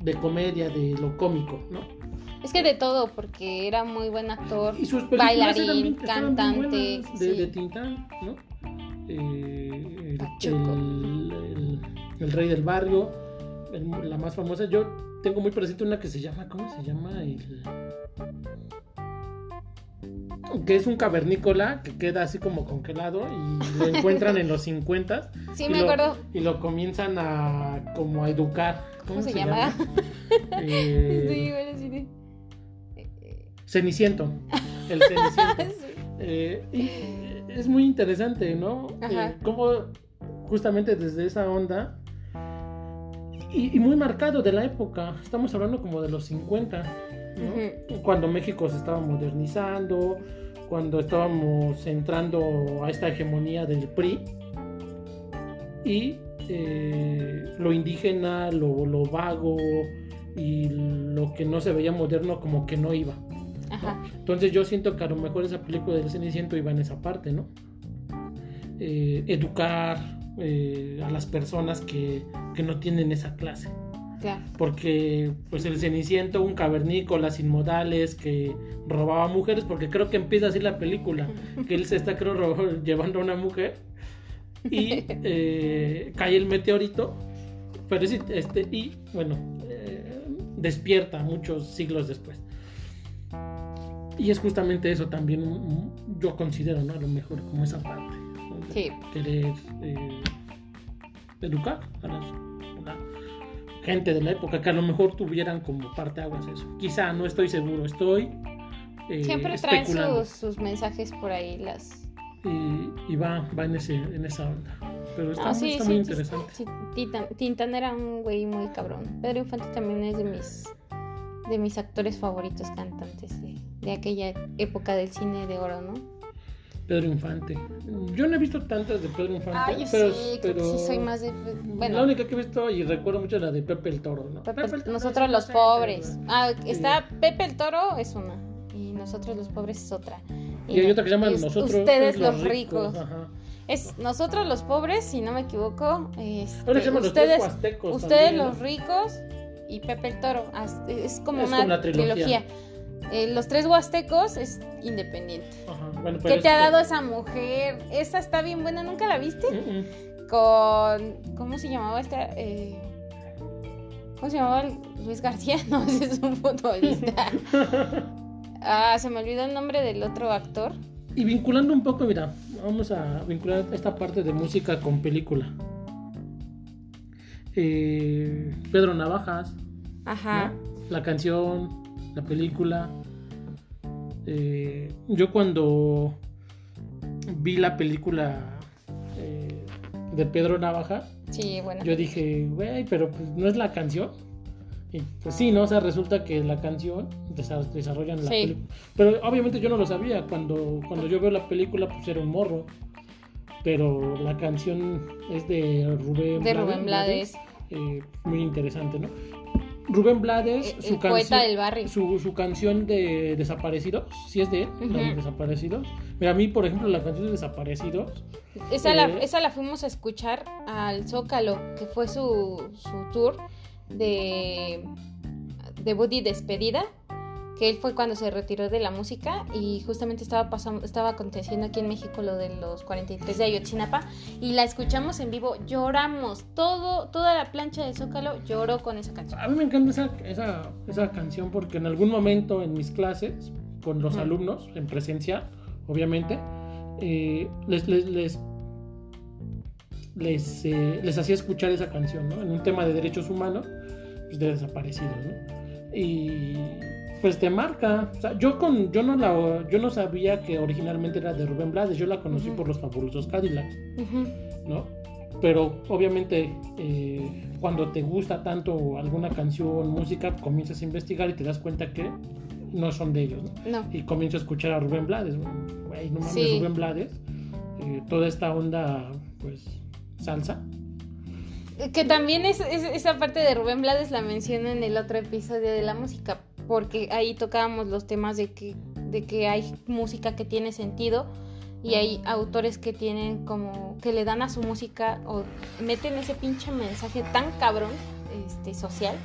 de comedia, de lo cómico, ¿no? Es que de todo, porque era muy buen actor. Y sus Bailarín, eran cantante, buenas de, sí. de Tintán, ¿no? Eh, el, el- el- el rey del barrio, la más famosa. Yo tengo muy presente una que se llama, ¿cómo se llama? El, que es un cavernícola que queda así como congelado y lo encuentran en los 50 Sí, me lo- acuerdo. y lo comienzan a como a educar. ¿Cómo se llama? Eh, sí, bueno, sí. sí. Ceniciento. El Ceniciento. Sí. Eh, y es muy interesante, ¿no? Eh, cómo justamente desde esa onda y, y muy marcado de la época, estamos hablando como de los 50, ¿no? Cuando México se estaba modernizando, cuando estábamos entrando a esta hegemonía del PRI y eh, lo indígena, lo, lo vago y lo que no se veía moderno como que no iba. Ajá. Entonces yo siento que a lo mejor esa película del Ceniciento iba en esa parte, ¿no? eh, educar eh, a las personas que, que no tienen esa clase. Claro. Porque, pues, el Ceniciento, un cavernícola sin modales que robaba mujeres, porque creo que empieza así la película, que él se está, creo, llevando a una mujer y eh, cae el meteorito, pero sí, este, y, bueno, eh, despierta muchos siglos después. Y es justamente eso también, mm, yo considero, ¿no? A lo mejor como esa parte. ¿no? Sí. Querer eh, educar a las- gente de la época que a lo mejor tuvieran como parte aguas eso. Quizá, no estoy seguro, estoy eh, Siempre traen sus, sus mensajes por ahí, las... Y, y va, va en, ese, en esa onda. Pero está, Ah, sí, está sí, muy sí, interesante. Tintán era un güey muy cabrón. Pedro Infante también es de mis de mis actores favoritos cantantes de, de aquella época del cine de oro, ¿no? Pedro Infante. Yo no he visto tantas de Pedro Infante. Ah, yo pero, sí, creo que pero sí soy más de... La Bueno, única que he visto y recuerdo mucho es la de Pepe el Toro, ¿no? Pepe- Pepe el Toro nosotros los pobres. Ah, está Pepe el Toro es una y nosotros los pobres es otra. Y hay otra que se llama Nosotros ustedes es los ricos. Ajá. Es nosotros los pobres, si no me equivoco. este, Ahora se llaman los ustedes, huastecos. ustedes también, ¿no? los ricos y Pepe el Toro. As- Es como Es una, como una trilogía. trilogía. Eh, los tres huastecos es independiente. Ajá, bueno, ¿Qué te ha dado esa mujer? Esa está bien buena, ¿nunca la viste? Mm, mm. Con. ¿Cómo se llamaba esta? Eh, ¿Cómo se llamaba? Luis García, no, ese es un futbolista. Ah, se me olvidó el nombre del otro actor. Y vinculando un poco, mira, vamos a vincular esta parte de música con película. Eh, Pedro Navajas, Ajá. ¿no? la canción, la película. Eh, yo cuando vi la película eh, de Pedro Navaja, Sí, bueno. yo dije, güey, pero pues no es la canción. Y pues sí, ¿no? O sea, resulta que la canción desa- desarrollan la Sí. película. Pero obviamente yo no lo sabía. Cuando, cuando yo veo la película, pues era un morro. Pero la canción es de Rubén de Rubén Blades. eh, muy interesante, ¿no? Rubén Blades, El, su canción. Su, su canción de Desaparecidos, si es de él, la de. Desaparecidos. Mira, a mí, por ejemplo, la canción de Desaparecidos, Esa, la, eh, esa la fuimos a escuchar al Zócalo, que fue su, su tour de debut y despedida. Que él fue cuando se retiró de la música y justamente estaba pasando, estaba aconteciendo aquí en México lo de los 43 de Ayotzinapa y la escuchamos en vivo, lloramos, todo, toda la plancha de Zócalo lloró con esa canción. A mí me encanta esa, esa, esa canción porque en algún momento en mis clases, con los alumnos, en presencial, obviamente, eh, les, les, les, les, eh, les hacía escuchar esa canción, ¿no? En un tema de derechos humanos, pues de desaparecidos, ¿no? Y pues te marca. O sea, yo, con, yo, no la, yo no sabía que originalmente era de Rubén Blades, yo la conocí por los fabulosos Cadillac. Ujú. ¿no? Pero obviamente eh, cuando te gusta tanto alguna canción, música, comienzas a investigar y te das cuenta que no son de ellos, ¿no? No. Y comienzo a escuchar a Rubén Blades, güey, no mames, Sí. Rubén Blades, eh, toda esta onda, pues, salsa. Que también es, es- esa parte de Rubén Blades la menciono en el otro episodio de la música, porque ahí tocábamos los temas de que, de que hay música que tiene sentido y hay autores que tienen como que le dan a su música o meten ese pinche mensaje tan cabrón este social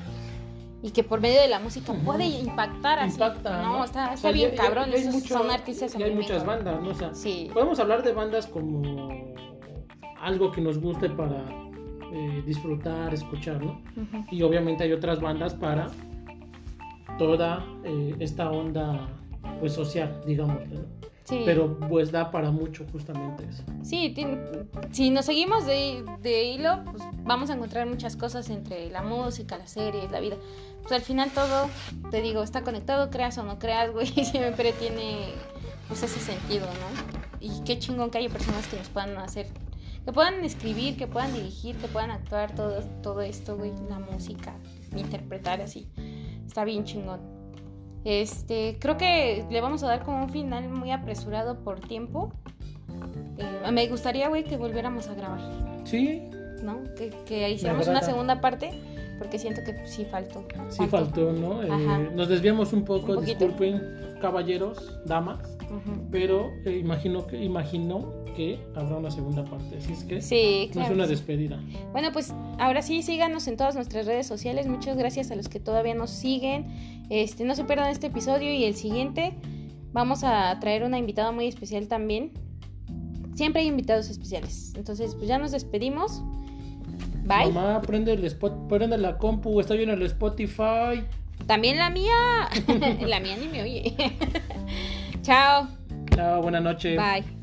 y que por medio de la música puede impactar así. Impacta, no, ¿no? está, O está sea, bien ya- cabrón, ya esos mucho- son artistas ya hay muchas bandas, ¿no? O sea, Sí. podemos hablar de bandas como algo que nos guste para eh, disfrutar, escuchar, ¿no? Ujú. Y obviamente hay otras bandas para toda eh, esta onda pues social, digamos, ¿no? Sí. Pero pues da para mucho justamente eso. Sí, si nos seguimos de, de hilo, pues vamos a encontrar muchas cosas entre la música, las series, la vida. Pues al final todo, te digo, está conectado, creas o no creas, güey, siempre tiene pues ese sentido, ¿no? Y qué chingón que haya personas que nos puedan hacer, que puedan escribir, que puedan dirigir, que puedan actuar todo, todo esto, güey, la música, interpretar así. Está bien chingón. Este, creo que le vamos a dar como un final muy apresurado por tiempo. Eh, me gustaría, güey, que volviéramos a grabar, Sí, ¿no? Que, que hiciéramos una segunda parte porque siento que sí faltó. Sí faltó, ¿no? Eh, nos desviamos un poco, disculpen, caballeros, damas, pero eh, imagino que imagino que habrá una segunda parte, así es que sí, es una despedida. Bueno, pues ahora sí síganos en todas nuestras redes sociales. Muchas gracias a los que todavía nos siguen. Este, no se pierdan este episodio y el siguiente. Vamos a traer una invitada muy especial también. Siempre hay invitados especiales. Entonces, pues ya nos despedimos. Bye. Mamá, prende, el spot, prende la compu, está bien el Spotify. También la mía. la mía ni me oye. Chao. Chao, buena noche. Bye.